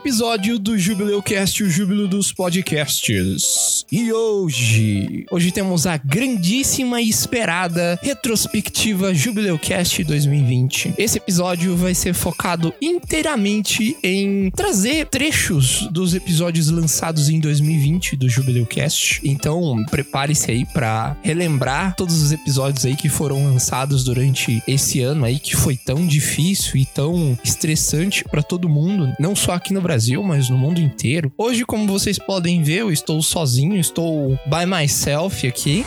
episódio do Jubileu Cast, o júbilo dos podcasts. E hoje, hoje temos a grandíssima e esperada retrospectiva Jubileu Cast 2020. Esse episódio vai ser focado inteiramente em trazer trechos dos episódios lançados em 2020 do Jubileu Cast. Então, prepare-se aí para relembrar todos os episódios aí que foram lançados durante esse ano aí que foi tão difícil e tão estressante para todo mundo, não só aqui no Brasil, mas no mundo inteiro. Hoje, como vocês podem ver, eu estou sozinho, estou by myself aqui.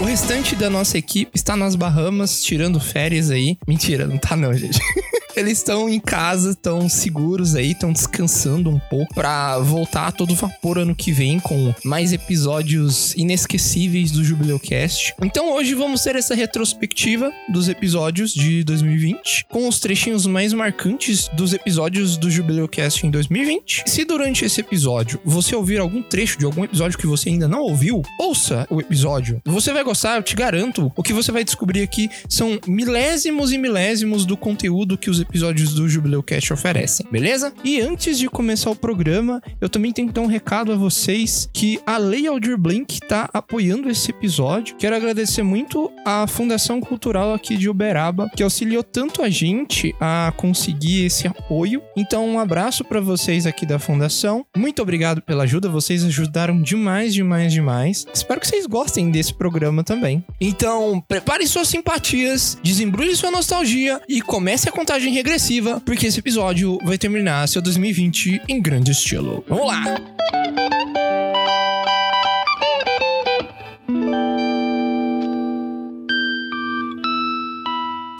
O restante da nossa equipe está nas Bahamas, tirando férias aí. Mentira, não tá não, gente. Eles estão em casa, estão seguros aí, estão descansando um pouco pra voltar a todo vapor ano que vem com mais episódios inesquecíveis do Jubileu Cast. Então hoje vamos ter essa retrospectiva dos episódios de 2020, com os trechinhos mais marcantes dos episódios do Jubileu Cast em 2020. Se durante esse episódio você ouvir algum trecho de algum episódio que você ainda não ouviu, ouça o episódio. Você vai gostar, eu te garanto. O que você vai descobrir aqui são milésimos e milésimos do conteúdo que os episódios do Jubileu Cast oferecem, beleza? E antes de começar o programa, eu também tenho que dar um recado a vocês que a Lei Aldir Blanc tá apoiando esse episódio. Quero agradecer muito à Fundação Cultural aqui de Uberaba, que auxiliou tanto a gente a conseguir esse apoio. Então, um abraço para vocês aqui da Fundação. Muito obrigado pela ajuda, vocês ajudaram demais, demais, demais. Espero que vocês gostem desse programa também. Então, prepare suas simpatias, desembrulhe sua nostalgia e comece a contagem regressiva, porque esse episódio vai terminar seu 2020 em grande estilo. Vamos lá!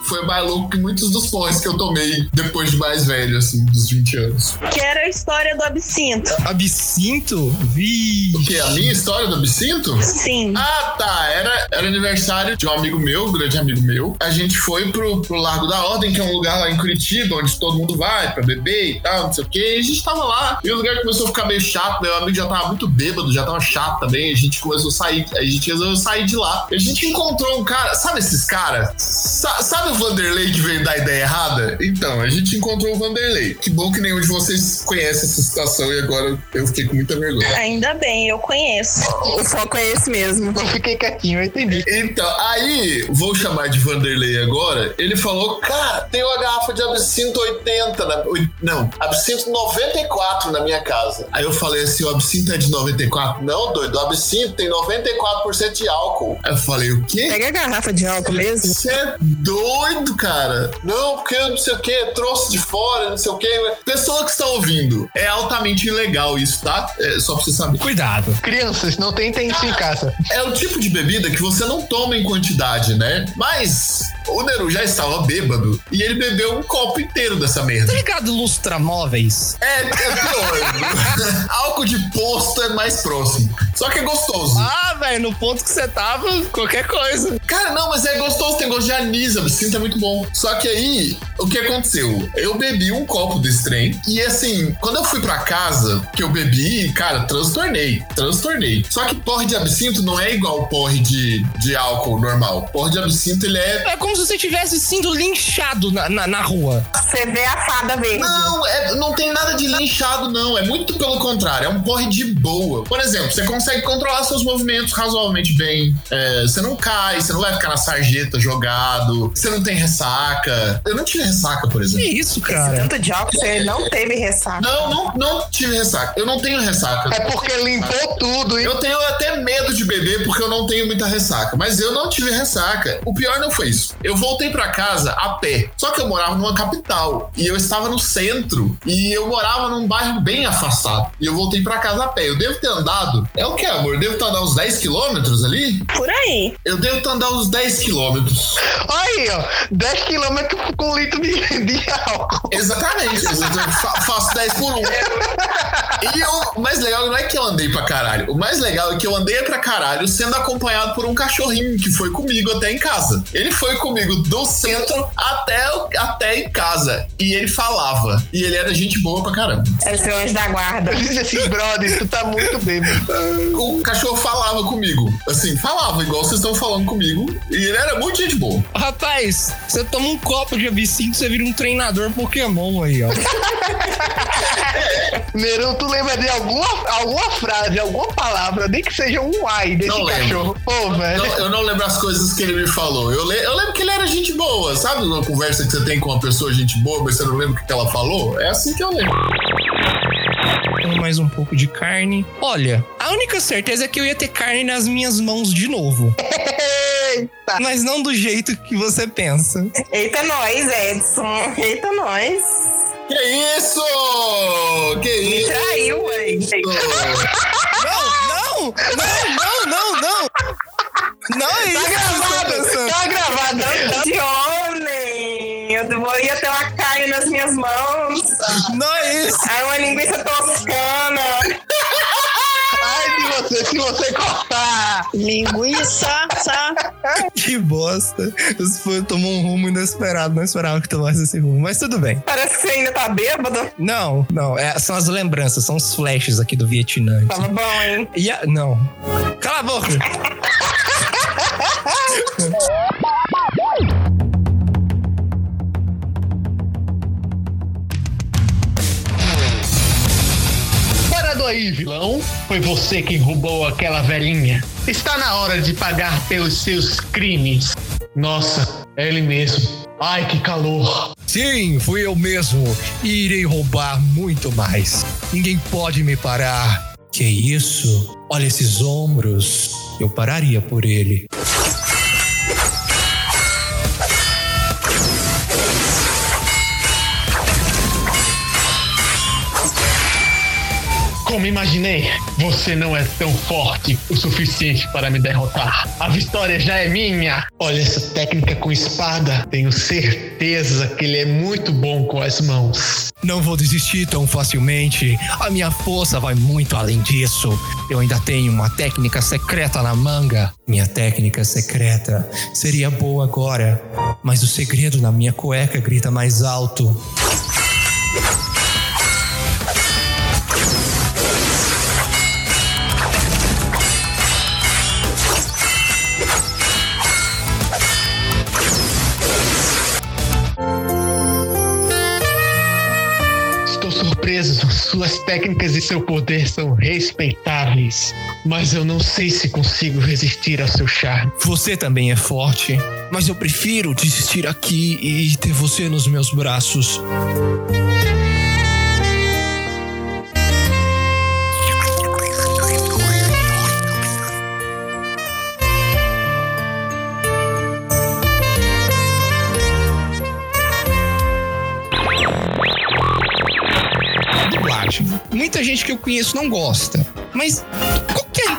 Foi mais louco que muitos dos porres que eu tomei depois de mais velho, assim, dos 20 anos. Que era a história do absinto. Absinto? Vi. O que? A minha história do absinto? Sim. Ah, tá. Era, era aniversário de um amigo meu, um grande amigo meu. A gente foi pro, pro Largo da Ordem, que é um lugar lá em Curitiba, onde todo mundo vai pra beber e tal, não sei o quê. E a gente tava lá. E o lugar começou a ficar meio chato. Meu amigo já tava muito bêbado, já tava chato também. A gente começou a sair. A gente resolveu sair de lá. E a gente encontrou um cara. Sabe esses caras? Sa sabe o Vanderlei que veio dar ideia errada? Então, a gente encontrou o Vanderlei. Que bom que nenhum de vocês conhece essa situação e agora eu fiquei com muita vergonha. Ainda bem, eu conheço. O foco é esse mesmo. Eu fiquei quietinho, eu entendi. Então, aí, vou chamar de Vanderlei agora. Ele falou: Cara, tem uma garrafa de absinto 80, na, não, absinto 94 na minha casa. Aí eu falei assim: O absinto é de 94? Não, doido, o absinto tem 94% de álcool. Aí eu falei: O quê? Pega a garrafa de álcool mesmo. Você é doido, cara. Não, porque eu não sei o que, trouxe de fora, não sei o que. Pessoa que está ouvindo, é altamente ilegal isso, tá? É só pra você saber. Cuidado. Crianças, não tentem isso em casa. É o tipo de bebida que você não toma em quantidade, né? Mas o Neru já estava bêbado e ele bebeu um copo inteiro dessa merda. Tá ligado lustramóveis? É, é pior. Álcool de posto é mais próximo. Só que é gostoso. Ah, velho, no ponto que você tava, qualquer coisa. Cara, não, mas é gostoso, tem gosto de anis, absinto é muito bom. Só que aí, o que aconteceu? Eu bebi um copo desse trem e assim, quando eu fui pra casa, que eu bebi, cara, transtornei, transtornei. Só que porre de absinto não é igual porre de, de álcool normal. Porre de absinto, ele é... É como se você tivesse sido linchado na, na, na rua. Você vê a fada verde. Não, é- não tem nada de linchado, não. É muito pelo contrário. É um porre de boa. Por exemplo, você consegue controlar seus movimentos razoavelmente bem. É, você não cai, você não vai ficar na sarjeta jogado. Você não tem ressaca. Eu não tive ressaca, por Que exemplo. isso, cara? Tanto de álcool, você não teve ressaca. Não, não, não tive ressaca. Eu não tenho ressaca. É porque limpou tudo, hein? Eu tenho até medo de beber porque eu não tenho muita ressaca. Mas eu não tive ressaca. O pior não foi isso. Eu voltei pra casa a pé. Só que eu morava numa capital. E eu estava no centro. E eu morava num bairro bem afastado. E eu voltei pra casa a pé. Eu devo ter andado. É o que, amor? Devo estar andando uns 10 quilômetros ali? Por aí. Eu devo estar andando uns 10 quilômetros. Aí, ó. 10 quilômetros com um litro de, de álcool. Exatamente. Eu fa- faço 10 por 1. E eu- o mais legal não é que eu andei pra caralho. O mais legal é que eu andei pra caralho sendo acompanhado por um cachorrinho que foi comigo até em casa. Ele foi comigo do centro até, até em casa. E ele falava. E ele era gente boa pra caramba. É seu anjo da guarda. Eu disse assim, brother, tu tá muito bêbado. O cachorro falava comigo. Assim, falava igual vocês estão falando comigo. E ele era muito gente boa. Rapaz, você toma um copo de absinto, você vira um treinador Pokémon aí, ó. Neron, tu lembra de alguma, alguma frase, alguma palavra, nem que seja um ai desse Não lembro. cachorro? Pô, velho. Não, eu não lembro as coisas que ele me falou. Eu, le- eu lembro que ele era gente boa. Sabe uma conversa que você tem com uma pessoa gente boa, mas você não lembra o que ela falou? É assim que eu lembro. Mais um pouco de carne. Olha, a única certeza é que eu ia ter carne nas minhas mãos de novo. Eita. Mas não do jeito que você pensa. Eita, nós, Edson. Eita, nós. Que isso? Que Me isso? traiu, ué. Não, não, não, não, não, não. Não é isso que você tá pensando. Tá gravado. De homem. Eu ia ter uma carne nas minhas mãos. Não é isso. Aí uma linguiça toscana. De você, se você cortar. Linguiça, sa. Que bosta. Isso foi, tomou um rumo inesperado. Não esperava que tomasse esse rumo. Mas tudo bem. Parece que você ainda tá bêbado. Não, não. é- são as lembranças, são os flashes aqui do Vietnã. Tava bom, hein? E a- não. Cala a boca. Aí, vilão. Foi você quem roubou aquela velhinha. Está na hora de pagar pelos seus crimes. Nossa, é ele mesmo. Ai, que calor. Sim, fui eu mesmo. E irei roubar muito mais. Ninguém pode me parar. Que isso? Olha esses ombros. Eu pararia por ele. Como imaginei, você não é tão forte o suficiente para me derrotar. A vitória já é minha. Olha essa técnica com espada. Tenho certeza que ele é muito bom com as mãos. Não vou desistir tão facilmente. A minha força vai muito além disso. Eu ainda tenho uma técnica secreta na manga. Minha técnica secreta seria boa agora, mas o segredo na minha cueca grita mais alto. Técnicas e seu poder são respeitáveis. Mas eu não sei se consigo resistir ao seu charme. Você também é forte, mas eu prefiro desistir aqui e ter você nos meus braços. Gente que eu conheço não gosta, mas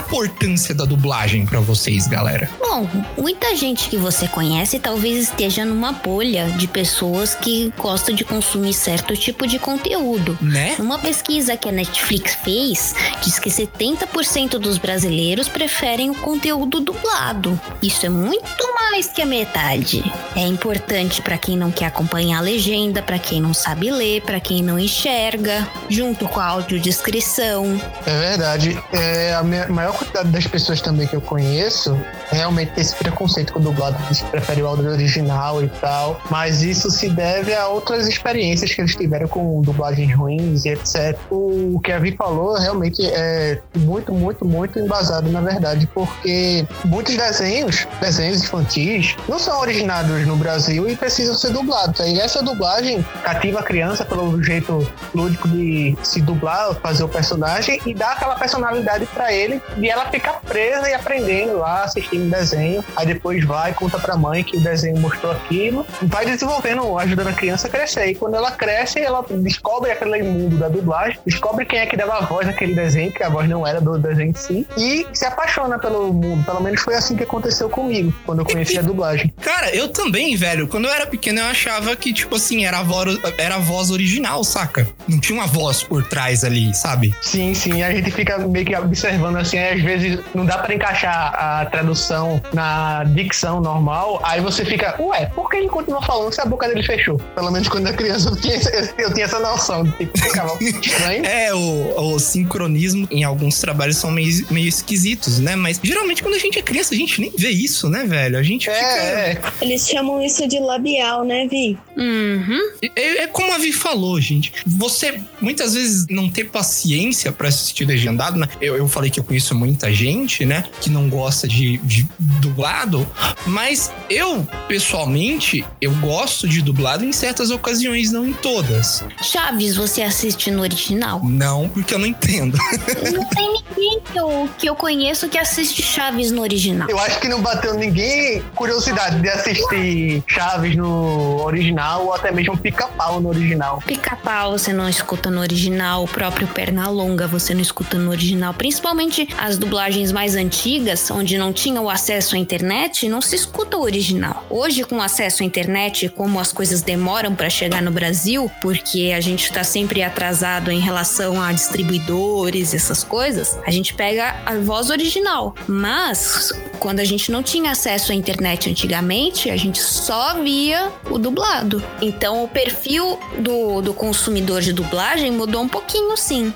importância da dublagem pra vocês, galera? Bom, muita gente que você conhece talvez esteja numa bolha de pessoas que gostam de consumir certo tipo de conteúdo. Né? Uma pesquisa que a Netflix fez diz que 70% dos brasileiros preferem o conteúdo dublado. Isso é muito mais que a metade. É importante para quem não quer acompanhar a legenda, para quem não sabe ler, para quem não enxerga, junto com a audiodescrição. É verdade. É, a minha- maior quantidade das pessoas também que eu conheço realmente tem esse preconceito com o dublado, eles preferem o áudio original e tal. Mas isso se deve a outras experiências que eles tiveram com dublagens ruins e etc. O que a Vi falou realmente é muito, muito, muito embasado, na verdade, porque muitos desenhos, desenhos infantis, não são originados no Brasil e precisam ser dublados. Aí essa dublagem cativa a criança pelo jeito lúdico de se dublar, fazer o personagem e dá aquela personalidade pra ele e ela fica presa e aprendendo lá, assistindo o desenho. Aí depois vai, conta pra mãe que o desenho mostrou aquilo, vai desenvolvendo, ajudando a criança a crescer. E quando ela cresce, ela descobre aquele mundo da dublagem, descobre quem é que dava a voz naquele desenho, que a voz não era do desenho em si, e se apaixona pelo mundo. Pelo menos foi assim que aconteceu comigo, quando eu conheci a dublagem. Cara, eu também, velho. Quando eu era pequeno, eu achava que, tipo assim, era a voz, era a voz original, saca? Não tinha uma voz por trás ali, sabe? Sim, sim, a gente fica meio que observando assim, aí às vezes não dá pra encaixar a tradução na dicção normal, aí você fica, ué, por que ele continua falando se a boca dele fechou? Pelo menos quando eu era criança eu tinha, eu tinha essa noção, tipo, ficava estranho. É, o, o sincronismo em alguns trabalhos são meio, meio esquisitos, né? Mas geralmente quando a gente é criança, a gente nem vê isso, né, velho? A gente fica. É, é. Eles chamam isso de labial, né, Vi? Uhum. É, é como a Vi falou, gente. Você muitas vezes não ter paciência pra assistir legendado, né? Eu, eu falei que eu conheço muita gente, né? Que não gosta de, de dublado, mas eu, pessoalmente, eu gosto de dublado em certas ocasiões, não em todas. Chaves, você assiste no original? Não, porque eu não entendo. Não tem ninguém que eu, que eu conheço que assiste Chaves no original. Eu acho que não bateu ninguém curiosidade de assistir Chaves no original ou até mesmo Pica-Pau no original. Pica-pau você não escuta no original, o próprio Pernalonga você não escuta no original. Principalmente as dublagens mais antigas, onde não tinha o acesso à internet, não se escuta o original. Hoje, com acesso à internet, como as coisas demoram para chegar no Brasil, porque a gente tá sempre atrasado em relação a distribuidores, essas coisas, a gente pega a voz original. Mas, quando a gente não tinha acesso à internet antigamente, a gente só via o dublado. Então, o perfil do, do consumidor de dublagem mudou um pouquinho, sim.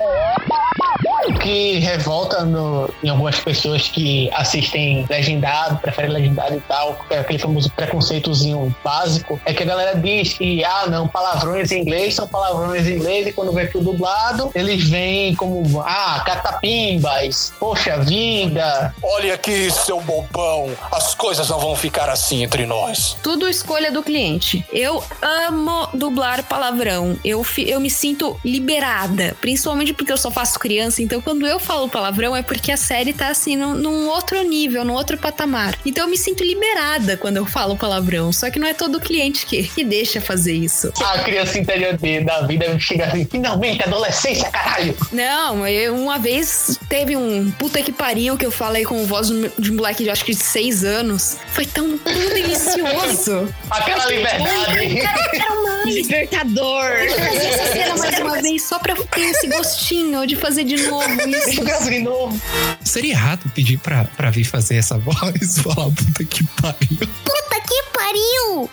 O que revolta no- em algumas pessoas que assistem legendado, preferem legendado e tal, é aquele famoso preconceitozinho básico, é que a galera diz que, ah, não, palavrões em inglês são palavrões em inglês e quando vem pro dublado, eles vêm como, ah, catapimbas, poxa vida, Olha aqui, seu bobão. As coisas não vão ficar assim entre nós. Tudo escolha do cliente. Eu amo dublar palavrão. Eu, fi- eu me sinto liberada, principalmente porque eu só faço criança. Então, quando eu falo palavrão, é porque a série tá assim num, num outro nível, num outro patamar. Então, eu me sinto liberada quando eu falo palavrão. Só que não é todo cliente que, que deixa fazer isso. a criança interior de- da vida chega assim, finalmente, adolescência, caralho. Não, eu, uma vez teve um puta que pariu que eu falei com voz de um- moleque de acho que de seis anos. Foi tão, tão delicioso. Aquela liberdade. Quero mais. Libertador. Eu fazer essa cena mais uma vez, só pra ter esse gostinho de fazer de novo Deixa isso. eu gravar de novo. Seria errado pedir pra, pra vir fazer essa voz, falar puta que pariu. Puta que pariu!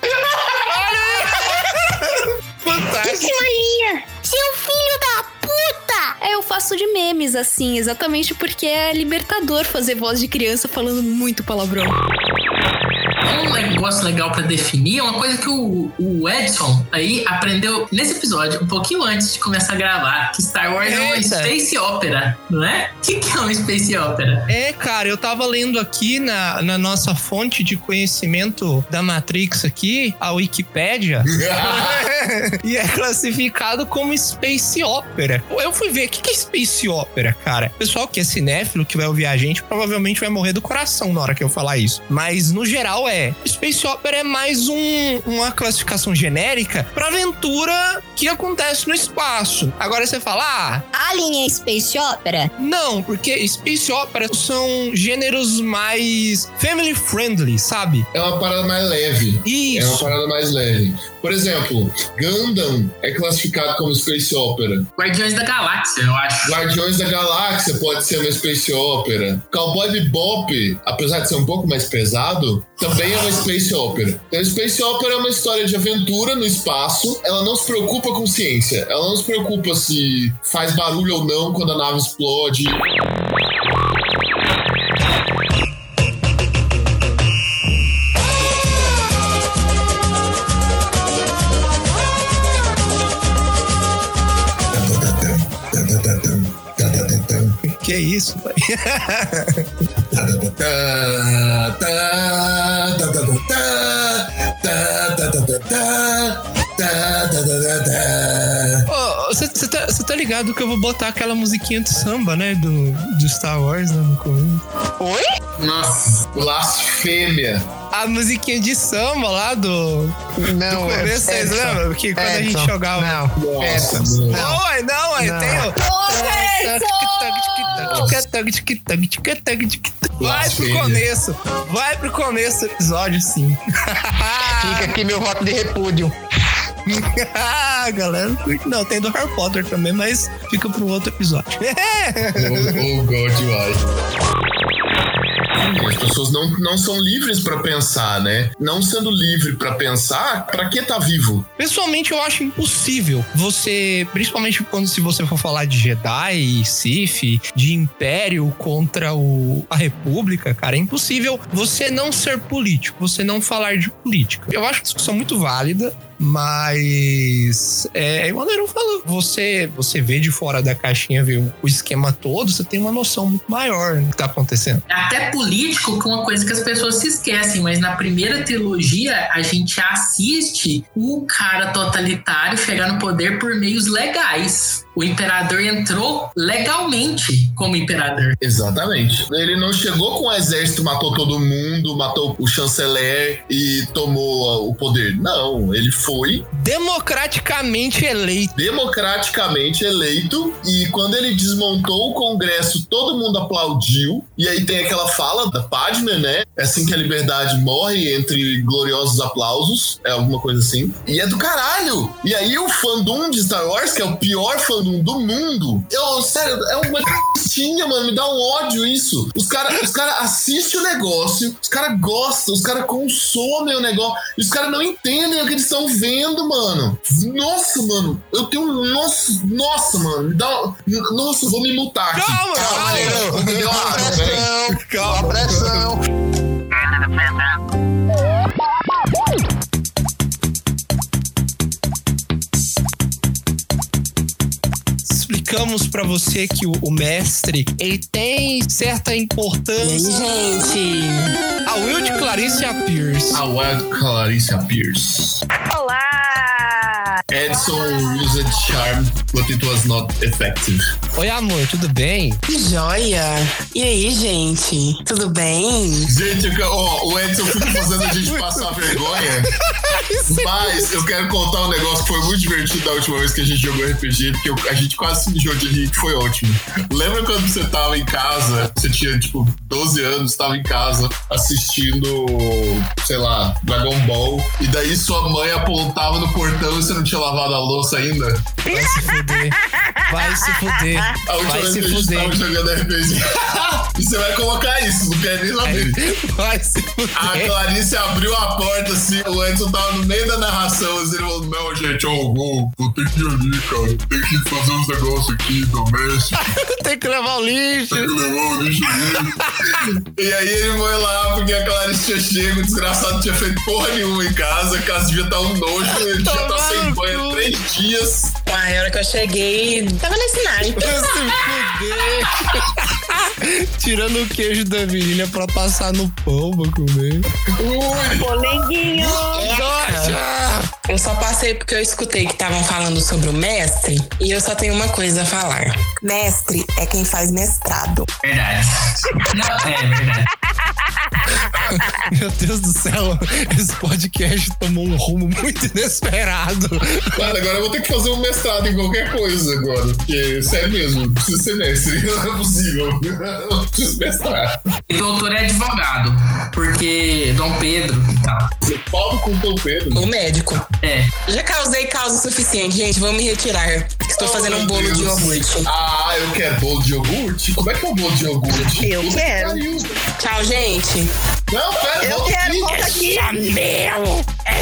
Fantástico. Maria! Seu filho da puta! É, eu faço de memes, assim, exatamente porque é libertador fazer voz de criança falando muito palavrão. Um negócio legal pra definir é uma coisa que o, o Edson aí aprendeu nesse episódio, um pouquinho antes de começar a gravar, que Star Wars é uma Eita. space opera, não é? O que, que é uma space opera? É, cara, eu tava lendo aqui na, na nossa fonte de conhecimento da Matrix aqui, a Wikipédia, e é classificado como Space Opera. Eu fui ver, o que que é Space Opera, cara? Pessoal que é cinéfilo, que vai ouvir a gente, provavelmente vai morrer do coração na hora que eu falar isso. Mas, no geral, é. Space Opera é mais um- uma classificação genérica pra aventura que acontece no espaço. Agora você fala, ah, Alien é Space Opera? não, porque Space Opera são gêneros mais family friendly, sabe? É uma parada mais leve. É uma Isso. parada mais leve. Por exemplo, Gundam é classificado como Space Opera. Guardiões da Galáxia, eu acho. Guardiões da Galáxia pode ser uma Space Opera. Cowboy Bebop, apesar de ser um pouco mais pesado, também é uma Space Opera. Então, Space Opera é uma história de aventura no espaço. Ela não se preocupa com ciência. Ela não se preocupa se faz barulho ou não quando a nave explode. Que é isso, pai? Você tá, tá, ligado que eu vou botar aquela musiquinha do samba, né? Do, do Star Wars lá no começo. Oi? Nossa, blasfêmia. A musiquinha de samba lá do. Não, do começo, vocês lembram? Que quando a gente jogava. Não, Nossa, não. Ué, não, ué, tem o. Vai pro começo, vai pro começo do episódio, sim. Fica aqui meu voto de repúdio. Ah, galera, não. Tem do Harry Potter também, mas fica pro outro episódio. Oh, oh God, As pessoas não, não são livres pra pensar, né? Não sendo livre pra pensar, pra que tá vivo? Pessoalmente, eu acho impossível você, principalmente quando se você for falar de Jedi, Sith, de Império contra o, a República, cara, é impossível você não ser político, você não falar de política. Eu acho uma discussão muito válida, mas é igual o falou, você, você vê de fora da caixinha, vê o, o esquema todo, você tem uma noção muito maior do que tá acontecendo. Até político, que é uma coisa que as pessoas se esquecem, mas na primeira trilogia a gente assiste o cara totalitário chegar no poder por meios legais. O imperador entrou legalmente como imperador. Exatamente. Ele não chegou com o exército, matou todo mundo, matou o chanceler e tomou o poder. Não, ele foi Democraticamente eleito. democraticamente eleito e quando ele desmontou o Congresso, todo mundo aplaudiu. E aí tem aquela fala da Padme, né? É assim que a liberdade morre entre gloriosos aplausos, é alguma coisa assim. E é do caralho. E aí o fandom de Star Wars, que é o pior fandom do mundo, eu, sério, é uma tinha, mano, me dá um ódio isso. Os caras os cara assistem o negócio, os caras gostam, os caras consomem o negócio, e os caras não entendem o que eles estão vendo, mano. Nossa, mano, eu tenho um. Nossa, nossa, mano, me dá. Nossa, eu vou me mutar aqui. Calma, calma. gente, vou beber uma água, peraí. Pressão, calma, pressão. Explicamos pra você que o, o mestre ele tem certa importância. Gente, A Will de Clarice Pierce. A Wild Clarissa Pierce. olá! Edson used charm, but it was not effective. Oi, amor, tudo bem? Que joia! E aí, gente? Tudo bem? Gente, eu ó, o Edson fica fazendo a gente passar vergonha. Mas eu quero contar um negócio que foi muito divertido da última vez que a gente jogou RPG, porque eu- a gente quase se mijou de rir, foi ótimo. Lembra quando você tava em casa, você tinha tipo 12 anos, tava em casa assistindo, sei lá, Dragon Ball, e daí sua mãe apontava no portão e você não tinha lavado a louça ainda? Vai se fuder. Vai se fuder. A última Vai vez se que a gente fuder. tava jogando RPG. e você vai colocar isso, não quer nem saber. Vai se A fuder. Clarice abriu a porta assim, o Edson tava no meio da narração, assim, ele falou, não, gente, ó, vou, vou ter que ir ali, cara, tem que fazer uns negócios aqui, domésticos, Tem que levar o lixo. tem que levar o lixo ali. e aí ele foi lá, porque a Clarice tinha chego, o desgraçado tinha feito porra nenhuma em casa, a casa devia estar um nojo, ele já tá Tomar sem no banho três dias. A hora que eu cheguei, tava nesse naipe. Vai se fuder. Tirando o queijo da virilha pra passar no pão pra comer. Ui, Polenguinho. Nossa! Eu só passei porque eu escutei que estavam falando sobre o mestre e eu só tenho uma coisa a falar. Mestre é quem faz mestrado. Verdade. Não, é verdade. Meu Deus do céu, esse podcast tomou um rumo muito inesperado. Cara, agora eu vou ter que fazer um mestrado em qualquer coisa agora, porque, sério mesmo, preciso ser mestre, não é possível, eu preciso mestrar. E doutor é advogado, porque Dom Pedro e tal. Você Paulo com o Dom Pedro. O médico. É. Já causei causa suficiente, gente. Vou me retirar. Estou Oh, fazendo um bolo de Deus. iogurte. Ah, eu quero bolo de iogurte? Como é que é o bolo de iogurte? Eu que quero. pariu. Tchau, gente. Não, pera, Eu quero, aqui. volta aqui. É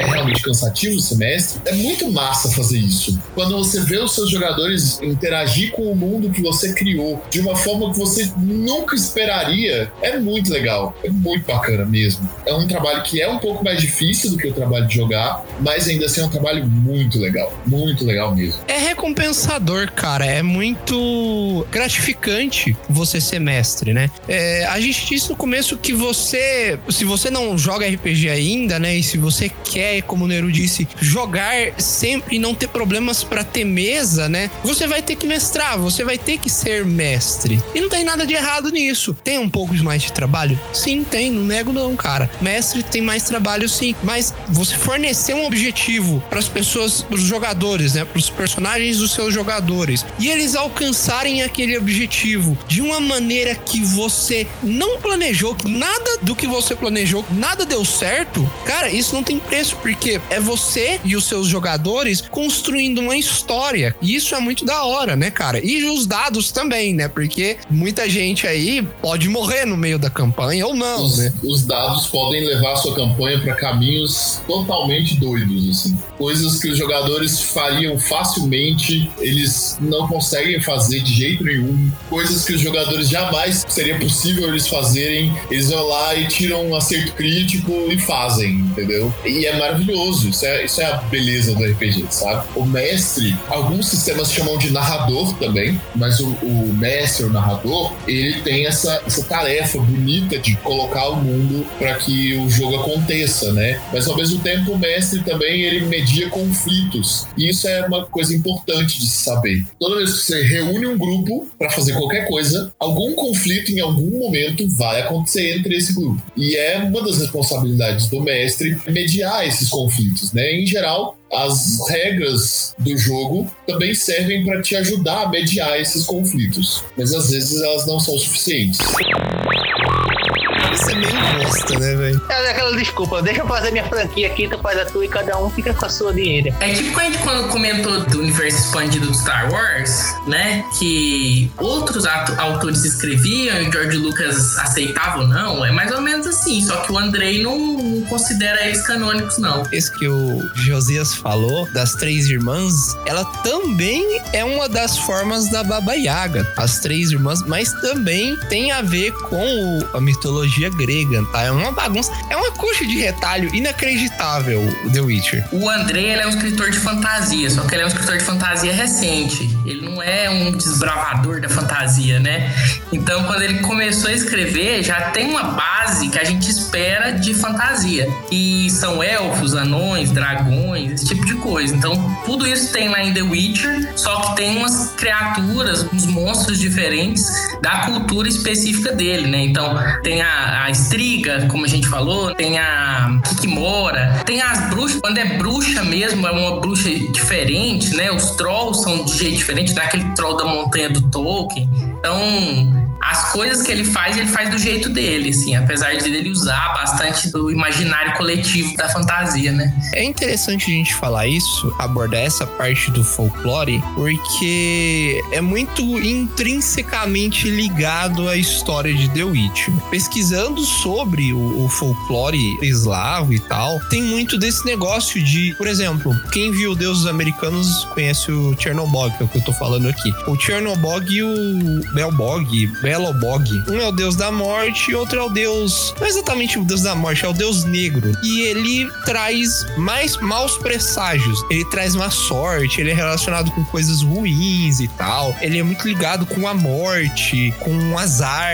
realmente cansativo o semestre. É muito massa fazer isso. Quando você vê os seus jogadores interagir com o mundo que você criou de uma forma que você nunca esperaria, é muito legal. É muito bacana mesmo. É um trabalho que é um pouco mais difícil do que o trabalho de jogar, mas ainda assim é um trabalho muito legal. Muito legal mesmo. É recompensador, cara. É muito gratificante você ser mestre, né? É, a gente disse no começo que você, se você não joga RPG ainda, né? E se você quer quer, como o Nero disse, jogar sempre e não ter problemas pra ter mesa, né? Você vai ter que mestrar, você vai ter que ser mestre. E não tem nada de errado nisso. Tem um pouco mais de trabalho? Sim, tem, não nego não, cara. Mestre tem mais trabalho sim, mas você fornecer um objetivo para as pessoas, os jogadores, né, para os personagens dos seus jogadores, e eles alcançarem aquele objetivo de uma maneira que você não planejou, que nada do que você planejou, nada deu certo, cara, isso não tem preço, porque é você e os seus jogadores construindo uma história. E isso é muito da hora, né, cara? E os dados também, né? Porque muita gente aí pode morrer no meio da campanha ou não, Os, né? os dados podem levar a sua campanha para caminhos totalmente doidos, assim. Coisas que os jogadores fariam facilmente, eles não conseguem fazer de jeito nenhum. Coisas que os jogadores jamais seria possível eles fazerem, eles vão lá e tiram um acerto crítico e fazem, entendeu? E é maravilhoso, isso é, isso é a beleza do RPG, sabe? O mestre, alguns sistemas chamam de narrador também, mas o, o mestre, o narrador, ele tem essa, essa tarefa bonita de colocar o mundo para que o jogo aconteça, né? Mas ao mesmo tempo o mestre também ele media conflitos. E isso é uma coisa importante de se saber. Toda vez que você reúne um grupo para fazer qualquer coisa, algum conflito em algum momento vai acontecer entre esse grupo. E é uma das responsabilidades do mestre mediar esses conflitos, né? Em geral, as regras do jogo também servem para te ajudar a mediar esses conflitos, mas às vezes elas não são suficientes. Isso é meio bosta, né, velho? É aquela desculpa, deixa eu fazer minha franquia aqui, tu faz a tua e cada um fica com a sua dinheiro. É tipo quando a gente quando comentou do universo expandido do Star Wars, né? Que outros autores escreviam e o George Lucas aceitava ou não. É mais ou menos assim. Só que o Andrei não, não considera eles canônicos, não. Esse que o Josias falou, das três irmãs, ela também é uma das formas da Baba Yaga. As três irmãs, mas também tem a ver com o- a mitologia grega, tá? É uma bagunça, é uma coxa de retalho inacreditável, o The Witcher. O Andrei ele é um escritor de fantasia, só que ele é um escritor de fantasia recente. Ele não é um desbravador da fantasia, né? Então, quando ele começou a escrever, já tem uma base que a gente espera de fantasia. E são elfos, anões, dragões, esse tipo de coisa. Então, tudo isso tem lá em The Witcher, só que tem umas criaturas, uns monstros diferentes da cultura específica dele, né? Então, tem a, a estriga, como a gente falou, tem a Kikimora, tem as bruxas, quando é bruxa mesmo, é uma bruxa diferente, né? Os trolls são de jeito diferente, daquele troll da montanha do Tolkien. Então, as coisas que ele faz, ele faz do jeito dele, assim, apesar de ele usar bastante do imaginário coletivo da fantasia, né? É interessante a gente falar isso, abordar essa parte do folclore, porque é muito intrinsecamente ligado à história de The Witcher. Pesquisando sobre o, o folclore eslavo e tal, tem muito desse negócio de, por exemplo, quem viu Deuses Americanos conhece o Chernobog, que é o que eu tô falando aqui. O Chernobog e o Belbog, Belobog. Um é o deus da morte e outro é o deus. Não é exatamente o deus da morte, é o deus negro. E ele traz mais maus presságios. Ele traz má sorte, ele é relacionado com coisas ruins e tal. Ele é muito ligado com a morte, com o azar.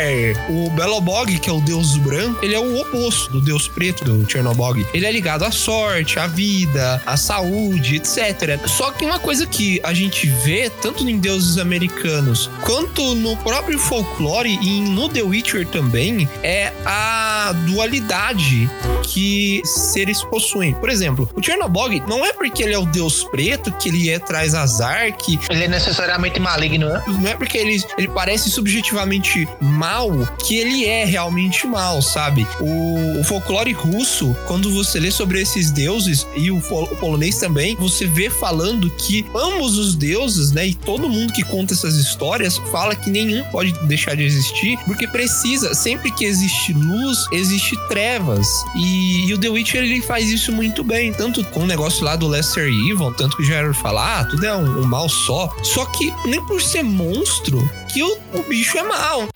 O Belobog, que é o deus branco, ele é o oposto do deus preto do Chernobog. Ele é ligado à sorte, à vida, à saúde, etc. Só que uma coisa que a gente vê, tanto em deuses americanos quanto no próprio folclore e no The Witcher também, é a dualidade que seres possuem. Por exemplo, o Chernobog não é porque ele é o deus preto que ele é traz azar, que Ele é necessariamente maligno, né? não é porque ele, ele parece subjetivamente mal que ele é realmente mal, sabe? O, o folclore russo, quando você lê sobre esses deuses e o, o polonês também, você vê falando que ambos os deuses, né, e todo mundo que conta essas histórias fala que nenhum pode deixar de existir, porque precisa, sempre que existe luz, existe trevas. E, e o The Witcher ele faz isso muito bem, tanto com o negócio lá do Lesser Evil, tanto que já era falar, ah, tudo é um, um mal só. Só que nem por ser monstro que o, o bicho é mal.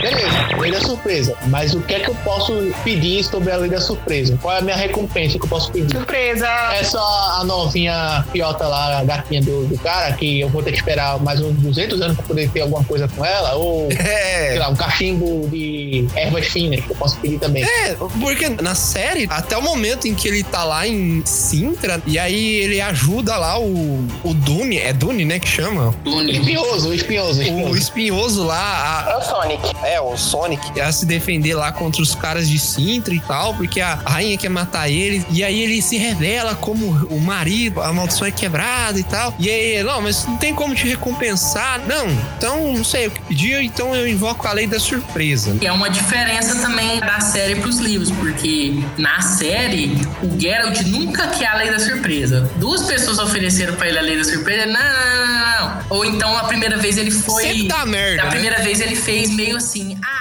Beleza, lei da surpresa. Mas o que é que eu posso pedir sobre a lei da surpresa? Qual é a minha recompensa que eu posso pedir? Surpresa! É só a novinha piota lá, a gatinha do, do cara, que eu vou ter que esperar mais uns 200 anos pra poder ter alguma coisa com ela? Ou, É. sei lá, um cachimbo de ervas finas que eu posso pedir também. É, porque na série, até o momento em que ele tá lá em Sintra, e aí ele ajuda lá o, o Dune, é Dune, né, que chama? Espinhoso, espinhoso, O espinhoso. espinhoso lá, a- É o Sonic. É, o Sonic, a se defender lá contra os caras de Sintra e tal, porque a rainha quer matar ele, e aí ele se revela como o marido, a maldição é quebrada e tal, e aí, não, mas não tem como te recompensar, não, então, não sei o que pediu, então eu invoco a lei da surpresa. É uma diferença também da série pros livros, porque na série o Geralt nunca quer a lei da surpresa. Duas pessoas ofereceram pra ele a lei da surpresa, não, não, não, não. Ou então a primeira vez ele foi. Sempre dá merda, A né? primeira vez ele fez meio assim, ah,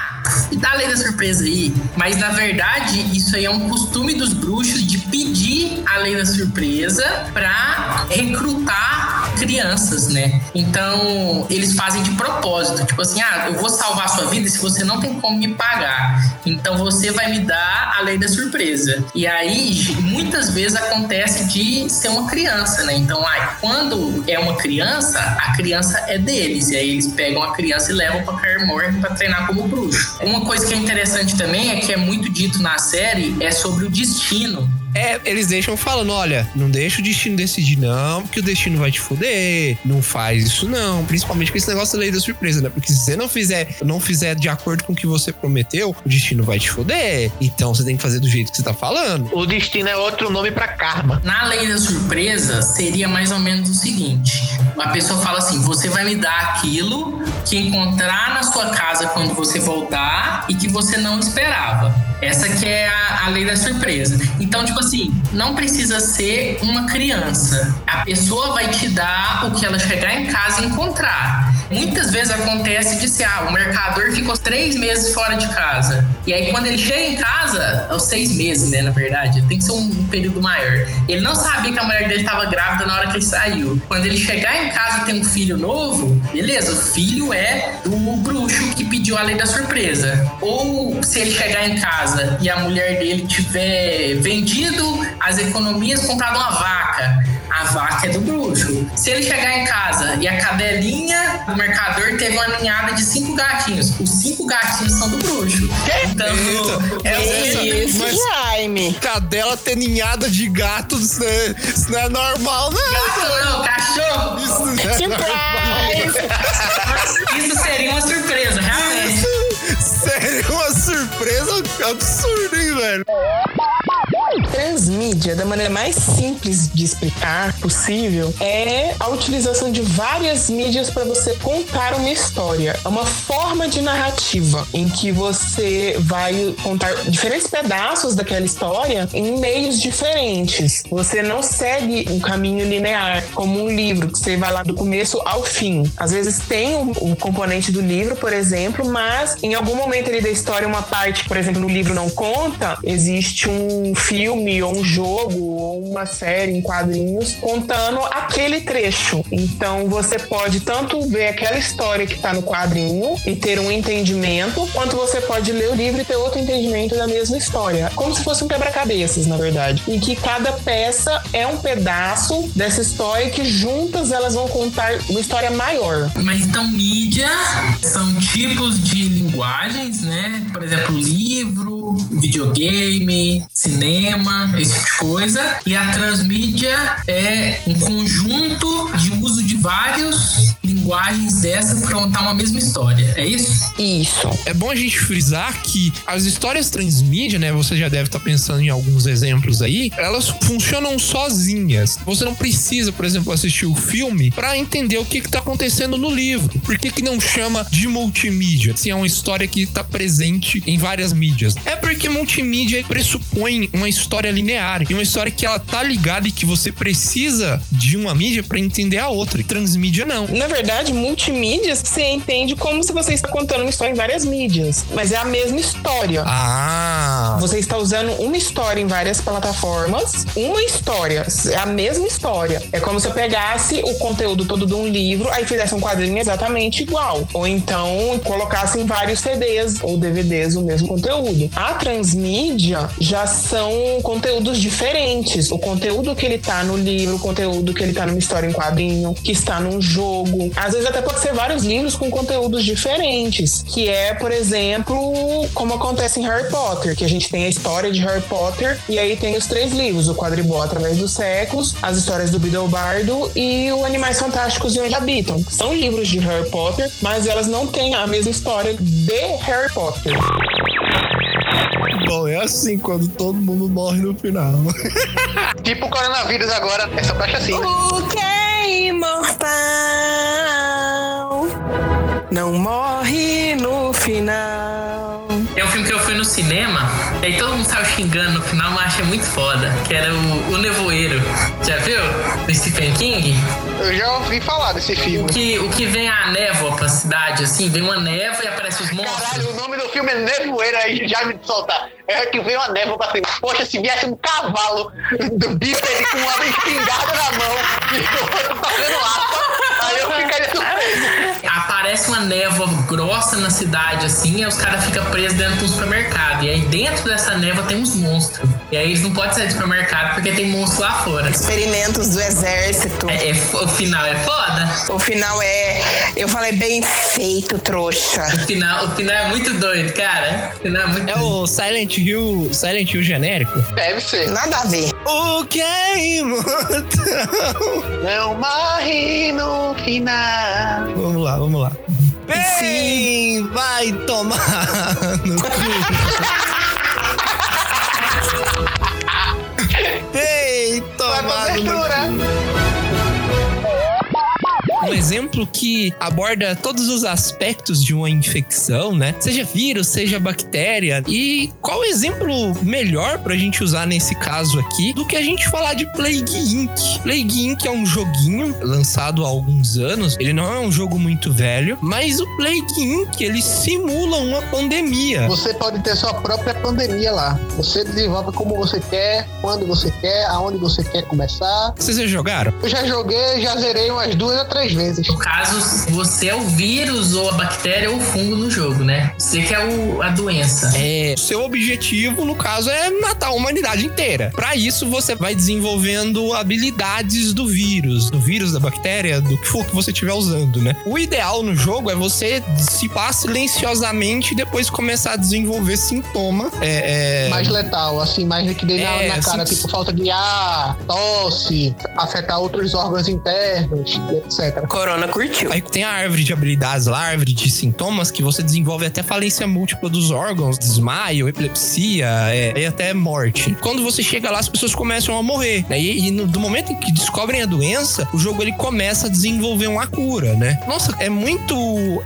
me dá a lei da surpresa aí. Mas na verdade, isso aí é um costume dos bruxos de pedir a lei da surpresa pra recrutar crianças, né? Então, eles fazem de propósito, tipo assim, ah, eu vou salvar a sua vida se você não tem como me pagar. Então você vai me dar a lei da surpresa. E aí, muitas vezes acontece de ser uma criança, né? Então, ai, quando é uma criança, a criança é deles. E aí eles pegam a criança e levam pra Kaer Morhen pra treinar como bruxo. Uma coisa que é interessante também é que é muito dito na série é sobre o destino. É, eles deixam falando, olha, não deixa o destino decidir não, porque o destino vai te foder, não faz isso não, principalmente com esse negócio da lei da surpresa, né? Porque se você não fizer, não fizer de acordo com o que você prometeu, o destino vai te foder. Então você tem que fazer do jeito que você tá falando. O destino é outro nome pra karma. Na lei da surpresa, seria mais ou menos o seguinte: a pessoa fala assim, você vai me dar aquilo que encontrar na sua casa quando você voltar e que você não esperava. Essa que é a, a lei da surpresa. Então, tipo assim, não precisa ser uma criança. A pessoa vai te dar o que ela chegar em casa e encontrar. Muitas vezes acontece de ser, ah, o mercador ficou três meses fora de casa. E aí, quando ele chega em casa, aos seis meses, né, na verdade, tem que ser um período maior. Ele não sabia que a mulher dele estava grávida na hora que ele saiu. Quando ele chegar em casa e tem um filho novo, beleza, o filho é do bruxo que pediu a lei da surpresa. Ou se ele chegar em casa e a mulher dele tiver vendido as economias, comprado uma vaca. A vaca é do bruxo. Se ele chegar em casa e a cadelinha do mercador teve uma ninhada de cinco gatinhos, os cinco gatinhos são do bruxo. Então, Eita, é essa- isso. mas- Jaime. Cadela ter ninhada de gato, isso não é, isso não é normal, não. Gato não, cachorro! Isso não é Surprise! Isso seria uma surpresa, realmente. Sério, uma surpresa absurda, hein, velho? Transmídia, da maneira mais simples de explicar possível, é a utilização de várias mídias para você contar uma história. É uma forma de narrativa em que você vai contar diferentes pedaços daquela história em meios diferentes. Você não segue um caminho linear, como um livro, que você vai lá do começo ao fim. Às vezes tem um, um componente do livro, por exemplo, mas em algum momento ali da história, uma parte, por exemplo, no livro não conta, existe um filme ou um jogo ou uma série em quadrinhos contando aquele trecho. Então você pode tanto ver aquela história que está no quadrinho e ter um entendimento, quanto você pode ler o livro e ter outro entendimento da mesma história. Como se fosse um quebra-cabeças, na verdade. E que cada peça é um pedaço dessa história que juntas elas vão contar uma história maior. Mas então, mídia são tipos de linguagens, né? Por exemplo, livro, videogame, cinema, esse tipo de coisa. E a transmídia é um conjunto de uso de várias linguagens dessas para contar uma mesma história. É isso? Isso. É bom a gente frisar que as histórias transmídia, né? Você já deve estar pensando em alguns exemplos aí, elas funcionam sozinhas. Você não precisa, por exemplo, assistir o filme para entender o que, que tá acontecendo no livro. Por que, que não chama de multimídia? Se é uma história que tá presente em várias mídias. É porque multimídia pressupõe uma história linear e uma história que ela tá ligada e que você precisa de uma mídia para entender a outra. E transmídia não. Na verdade, multimídias você entende como se você está contando uma história em várias mídias, mas é a mesma história. Ah! Você está usando uma história em várias plataformas, uma história, é a mesma história. É como se eu pegasse o conteúdo todo de um livro, aí fizesse um quadrinho exatamente igual. Ou então colocasse em vários CDs ou DVDs o mesmo conteúdo. A transmídia já são conteúdos diferentes. O conteúdo que ele tá no livro, o conteúdo que ele tá numa história em quadrinho, que está num jogo. Às vezes até pode ser vários livros com conteúdos diferentes, que é, por exemplo, como acontece em Harry Potter, que a gente tem a história de Harry Potter e aí tem os três livros, o quadribol através dos séculos, as histórias do Bidelbardo e o Animais Fantásticos e Onde Habitam. São livros de Harry Potter, mas elas não têm a mesma história de Harry Potter. Bom, é assim quando todo mundo morre no final. tipo o coronavírus agora, essa baixa assim. O que é imortal não morre no final. É um filme que eu fui no cinema, e aí todo mundo saiu xingando no final, mas achei muito foda. Que era o, o Nevoeiro. Já viu? Do Stephen King? Eu já ouvi falar desse O filme. que, o que vem a névoa pra cidade, assim, vem uma névoa e aparece os monstros. Caralho, o nome do filme é Nevoeiro aí, já me solta. É que veio uma névoa pra cima. Poxa, se viesse um cavalo do bípede com uma espingarda na mão e o outro fazendo lata, aí eu ficaria surpreso. Aparece uma névoa grossa na cidade, assim, e os caras ficam presos dentro do supermercado. E aí dentro dessa névoa tem uns monstros. E aí eles não podem sair do supermercado porque tem monstro lá fora. Experimentos do exército. É, é o final é foda. O final é. Eu falei bem feito, trouxa. O final, o final é muito doido, cara. O final é muito É o Silent Hill, Silent Hill genérico? Deve ser. Nada a ver. O que é imortal? Não morre no final. Vamos lá, vamos lá. Bem, vai tomar no cu. Bem, tomar no cu. Um exemplo que aborda todos os aspectos de uma infecção, né? Seja vírus, seja bactéria. E qual o exemplo melhor pra gente usar nesse caso aqui do que a gente falar de Plague Inc? Plague Inc é um joguinho lançado há alguns anos. Ele não é um jogo muito velho, mas o Plague Inc ele simula uma pandemia. Você pode ter sua própria pandemia lá. Você desenvolve como você quer, quando você quer, aonde você quer começar. Vocês já jogaram? Eu já joguei, já zerei umas duas ou três vezes. No caso, você é o vírus ou a bactéria ou o fungo no jogo, né? Você que é o, a doença. É, seu objetivo, no caso, é matar a humanidade inteira. Pra isso, você vai desenvolvendo habilidades do vírus, do vírus, da bactéria, do que for que você estiver usando, né? O ideal no jogo é você dissipar silenciosamente e depois começar a desenvolver sintoma. É, é... Mais letal, assim, mais que dê na, É, na cara, assim- tipo falta de ar, tosse, afetar outros órgãos internos, etc. Corona curtiu. Aí tem a árvore de habilidades lá, árvore de sintomas, que você desenvolve até falência múltipla dos órgãos, desmaio, epilepsia é, e até morte. Quando você chega lá, as pessoas começam a morrer. né? E, e no, do momento em que descobrem a doença, o jogo ele começa a desenvolver uma cura, né? Nossa, é muito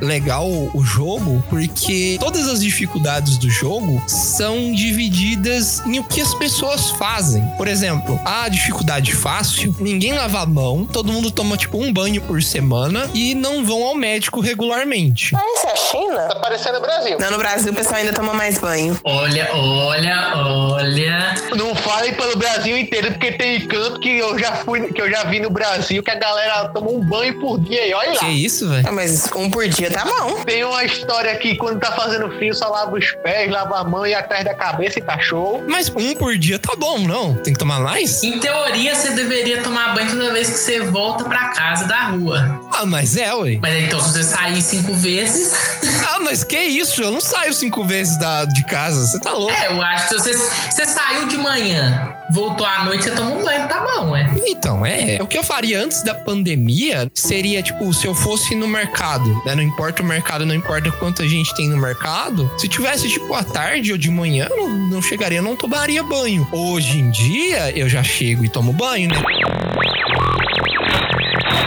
legal o jogo, porque todas as dificuldades do jogo são divididas em o que as pessoas fazem. Por exemplo, a dificuldade fácil, ninguém lava a mão, todo mundo toma tipo um banho por semana e não vão ao médico regularmente. Ah, isso é a China? Tá parecendo o Brasil. Não, no Brasil o pessoal ainda toma mais banho. Olha, olha, olha. Não fale pelo Brasil inteiro, porque tem canto que eu já fui, que eu já vi no Brasil, que a galera toma um banho por dia e olha lá. Que isso, velho? Ah, mas um por dia tá bom. Tem uma história que quando tá fazendo frio, só lava os pés, lava a mão e atrás da cabeça e tá show. Mas um por dia tá bom, não? Tem que tomar mais? Em teoria, você deveria tomar banho toda vez que você volta pra casa da rua. Ah, mas é, ué. Mas então, se você sair cinco vezes. Ah, mas que isso? Eu não saio cinco vezes da, de casa. Você tá louco? É, eu acho que se você, você saiu de manhã, voltou à noite, você toma um banho, tá bom, é. Então, é. O que eu faria antes da pandemia seria, tipo, se eu fosse no mercado, né? Não importa o mercado, não importa quanta gente tem no mercado. Se tivesse, tipo, à tarde ou de manhã, eu não, não chegaria, eu não tomaria banho. Hoje em dia, eu já chego e tomo banho, né?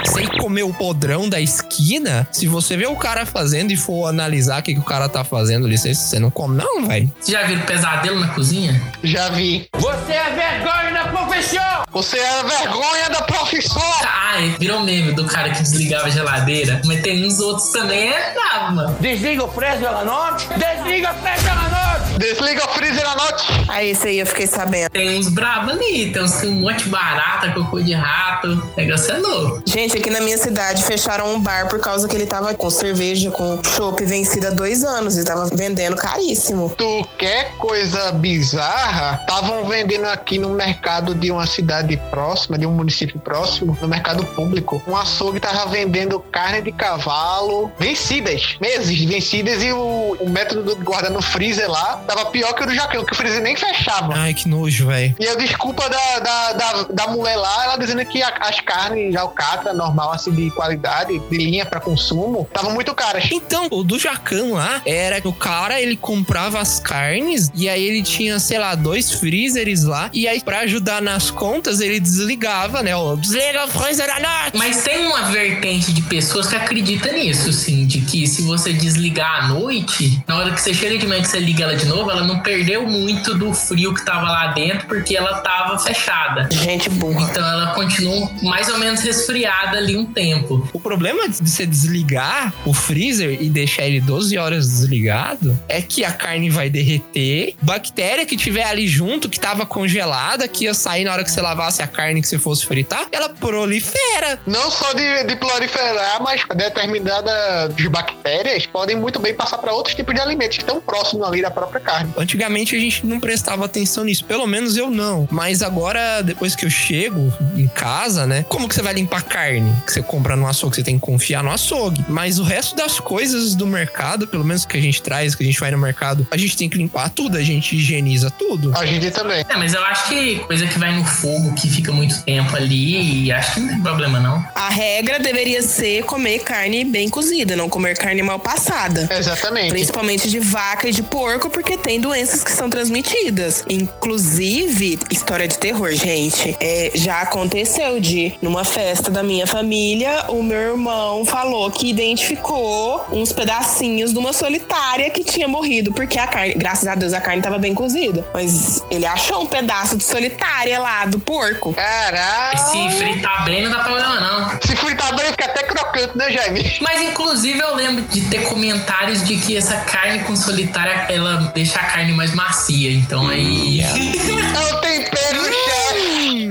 Sem comer o podrão da esquina, se você vê o cara fazendo e for analisar o que, que o cara tá fazendo ali, você, você não come, não, velho. Você já viu pesadelo na cozinha? Já vi. Você é vergonha da profissão! Você é a vergonha da profissão! Ai, virou meme do cara que desligava a geladeira. Mas tem uns outros também, é bravo, mano. Desliga o preço pela noite! Desliga o preço pela noite! Desliga o freezer à noite. Aí esse aí eu fiquei sabendo. Tem uns bravos ali, tem uns um monte de barata, cocô de rato. O negócio é louco. Gente, aqui na minha cidade fecharam um bar por causa que ele tava com cerveja, com chopp vencido há dois anos. E tava vendendo caríssimo. Tu quer coisa bizarra? Estavam vendendo aqui no mercado de uma cidade próxima, de um município próximo, no mercado público. Um açougue tava vendendo carne de cavalo vencidas, meses vencidas, e o, o método do guarda no freezer lá tava pior que o do Jacão, que o freezer nem fechava. Ai, que nojo, velho. E a desculpa da, da, da, da mulher lá, ela dizendo que a- as carnes alcatra, normal, assim, de qualidade, de linha pra consumo, estavam muito caras. Então, o do Jacan lá era que o cara, ele comprava as carnes e aí ele tinha, sei lá, dois freezers lá. E aí, pra ajudar nas contas, ele desligava, né? Ó, desliga o freezer à noite. Mas tem uma vertente de pessoas que acredita nisso, sim, de que se você desligar à noite, na hora que você chega de manhã que você liga ela de novo, ela não perdeu muito do frio que tava lá dentro, porque ela tava fechada. Gente burra. Então ela continua mais ou menos resfriada ali um tempo. O problema de você desligar o freezer e deixar ele 12 horas desligado é que a carne vai derreter, bactéria que tiver ali junto, que tava congelada, que ia sair na hora que você lavasse a carne que você fosse fritar, ela prolifera. Não só de, de proliferar, mas determinadas bactérias podem muito bem passar para outros tipos de alimentos que estão próximos ali da própria carne. Antigamente a gente não prestava atenção nisso, pelo menos eu não. Mas agora, depois que eu chego em casa, né? Como que você vai limpar carne que você compra no açougue? Você tem que confiar no açougue. Mas o resto das coisas do mercado, pelo menos que a gente traz, que a gente vai no mercado, a gente tem que limpar tudo, a gente higieniza tudo. A gente também. É, mas eu acho que coisa que vai no fogo, que fica muito tempo ali, e acho que não tem problema não. A regra deveria ser comer carne bem cozida, não comer carne mal passada. Exatamente. Principalmente de vaca e de porco, porque tem doenças que são transmitidas. Inclusive, história de terror, gente. É, já aconteceu de, numa festa da minha família, o meu irmão falou que identificou uns pedacinhos de uma solitária que tinha morrido, porque a carne, graças a Deus, a carne tava bem cozida. Mas ele achou um pedaço de solitária lá do porco. Caralho. Se fritar bem, não dá problema não. Se fritar bem, fica até crocante, né, Jaime? Mas inclusive eu lembro de ter comentários de que essa carne com solitária, ela deixa a carne mais macia. Então aí... É o tempero, chefe.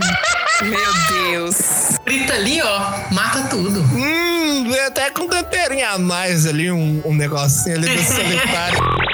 Meu Deus. Frita ali, ó, mata tudo. Hum, veio até com temperinho a mais ali, um, um negocinho ali do solitário.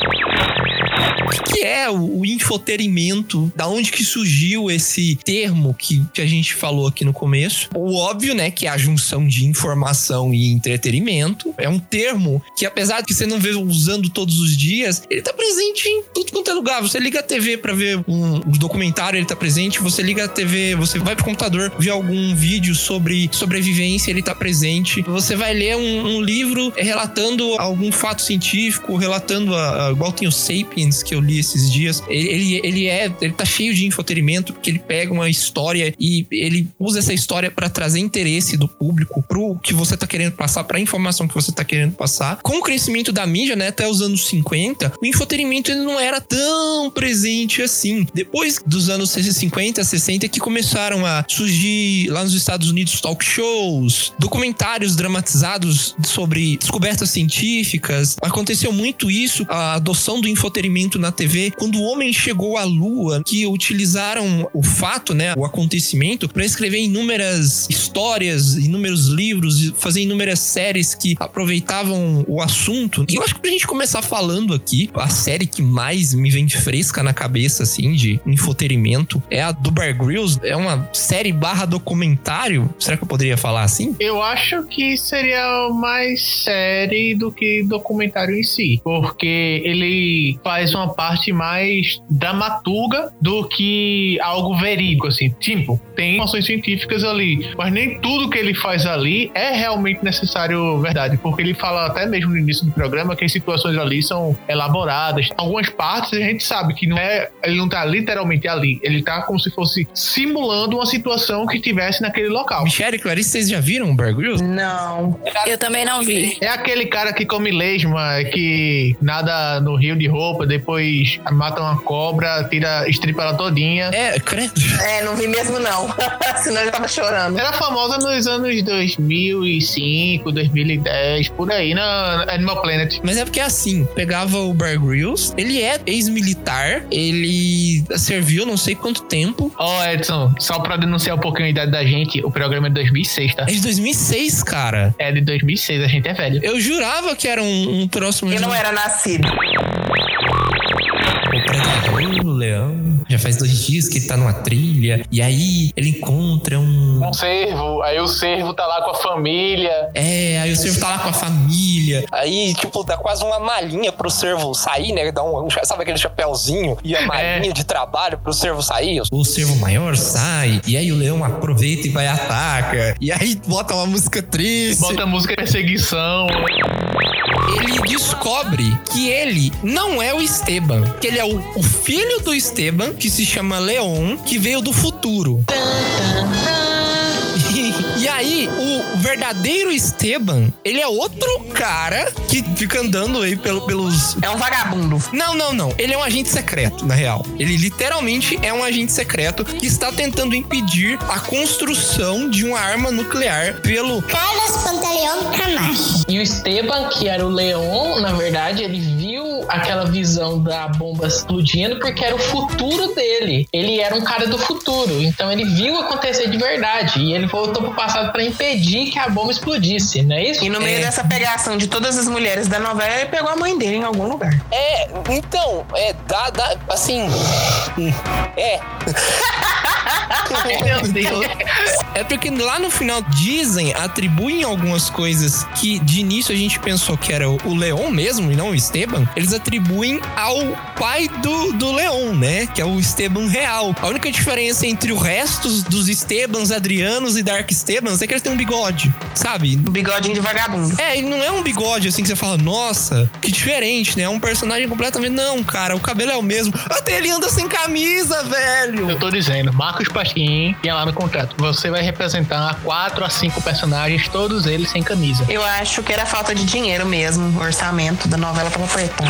Que é o, o infoterimento? Da onde que surgiu esse termo que, que a gente falou aqui no começo? O óbvio, né, que é a junção de informação e entretenimento. É um termo que, apesar de que você não vê usando todos os dias, ele tá presente em tudo quanto é lugar. Você liga a TV pra ver um, um documentário, ele tá presente. Você liga a TV, você vai pro computador ver algum vídeo sobre sobrevivência, ele tá presente. Você vai ler um, um livro relatando algum fato científico, relatando a, a- igual tem o Sapiens que eu li esses dias. Ele, ele, é, ele tá cheio de infotenimento porque ele pega uma história e ele usa essa história pra trazer interesse do público pro que você tá querendo passar, pra informação que você tá querendo passar. Com o crescimento da mídia, né, até os anos 50, o infotenimento ele não era tão presente assim. Depois dos anos 50, 60 que começaram a surgir lá nos Estados Unidos talk shows, documentários dramatizados sobre descobertas científicas. Aconteceu muito isso, a adoção do infotenimento na TV, quando o homem chegou à lua, que utilizaram o fato, né, o acontecimento para escrever inúmeras histórias, inúmeros livros, fazer inúmeras séries que aproveitavam o assunto. E eu acho que pra gente começar falando aqui, a série que mais me vem fresca na cabeça, assim, de infotenimento, é a do Bear Grylls. É uma série barra documentário. Será que eu poderia falar assim? Eu acho que seria mais série do que documentário em si, porque ele faz uma parte mais dramaturga do que algo verídico, assim. Tipo, tem informações científicas ali, mas nem tudo que ele faz ali é realmente necessário verdade, porque ele fala até mesmo no início do programa que as situações ali são elaboradas. Algumas partes a gente sabe que não é, ele não tá literalmente ali, ele tá como se fosse simulando uma situação que tivesse naquele local. Michelle e Clarice, vocês já viram o Bear Grylls? Não. Eu também não vi. É aquele cara que come lesma, que nada no rio de roupa, depois mata uma cobra, tira, estripa ela todinha. É, credo. É, não vi mesmo não. Senão eu já tava chorando. Era famosa nos anos 2005, 2010, por aí, na Animal Planet. Mas é porque assim, pegava o Bear Grylls, ele é ex-militar, ele serviu não sei quanto tempo. Ó, Edson, só pra denunciar um pouquinho a idade da gente, o programa é de 2006, tá? É de 2006, cara. É de 2006, a gente é velho. Eu jurava que era um, um próximo. Eu não era nascido. O predador, o leão. Já faz dois dias que ele tá numa trilha. E aí ele encontra um. Um cervo, aí o cervo tá lá com a família. É, aí o cervo tá lá com a família. Aí, tipo, dá quase uma malinha pro servo sair, né? Dá um, um- sabe aquele chapéuzinho e a malinha de trabalho pro servo sair? O cervo maior sai. E aí o leão aproveita e vai e ataca. E aí bota uma música triste. Bota música de perseguição. Ele descobre que ele não é o Esteban, que ele é o, o filho do Esteban, que se chama Leon, que veio do futuro. E aí, o verdadeiro Esteban, ele é outro cara que fica andando aí pelo- pelos. É um vagabundo. Não, não, não. Ele é um agente secreto, na real. Ele literalmente é um agente secreto que está tentando impedir a construção de uma arma nuclear pelo. Carlos Pantaleão Camacho. E o Esteban, que era o Leon, na verdade, ele viu aquela visão da bomba explodindo porque era o futuro dele. Ele era um cara do futuro, então ele viu acontecer de verdade e ele voltou pro passado pra impedir que a bomba explodisse, não é isso? E no meio É. dessa pegação de todas as mulheres da novela, ele pegou a mãe dele em algum lugar. É, então, é, dá, dá, assim. É, Meu Deus. É porque lá no final dizem, atribuem algumas coisas que de início a gente pensou que era o o Leon mesmo e não o Esteban. Eles atribuem ao pai do, do Leon, né? Que é o Esteban real. A única diferença entre o resto dos Estebans, Adrianos e Dark Estebans é que eles têm um bigode, sabe? Um bigodinho de vagabundo. É, ele não é um bigode assim que você fala, nossa, que diferente, né? É um personagem completamente. Não, cara, o cabelo é o mesmo. Até ele anda sem camisa, velho. Eu tô dizendo, Marcos Pasquim, tinha lá no contrato. Você vai representar quatro a cinco personagens, todos eles sem camisa. Eu acho que era falta de dinheiro mesmo, o orçamento da novela tava apertado.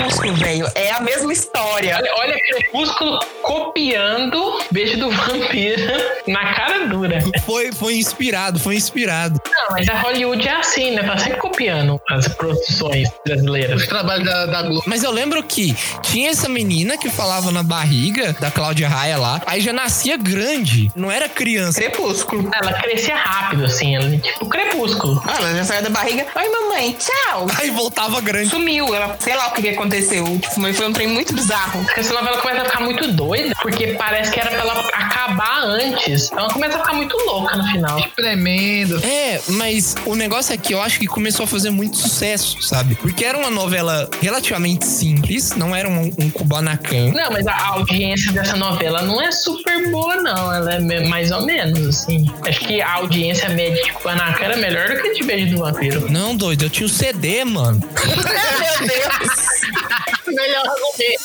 Crepúsculo, velho, é a mesma história. Olha, olha Crepúsculo copiando Beijo do Vampiro na cara dura. Foi, foi inspirado, foi inspirado. Não, mas a Hollywood é assim, né? Tá sempre copiando as produções brasileiras. Os trabalhos da, da Globo. Mas eu lembro que tinha essa menina que falava na barriga da Cláudia Raia lá, aí já nascia grande, não era criança. Crepúsculo. Ela crescia rápido, assim, ela, tipo Crepúsculo. Ah, ela já saiu da barriga. Oi, mamãe, tchau. Aí voltava grande. Sumiu, ela, sei lá o que, que aconteceu. Tipo, mas foi um trem muito bizarro. Porque essa novela começa a ficar muito doida, porque parece que era pra ela acabar antes. Ela começa a ficar muito louca no final. Tremendo. É, mas o negócio é que eu acho que começou a fazer muito sucesso, sabe? Porque era uma novela relativamente simples, não era um, um Kubanacan. Não, mas a audiência dessa novela não é super boa, não. Ela é mais ou menos, assim. Acho que a audiência média de Kubanacan era melhor do que a de Beijo do Vampiro. Não, doido, eu tinha o CD, mano. Meu Deus. Melhor argumento.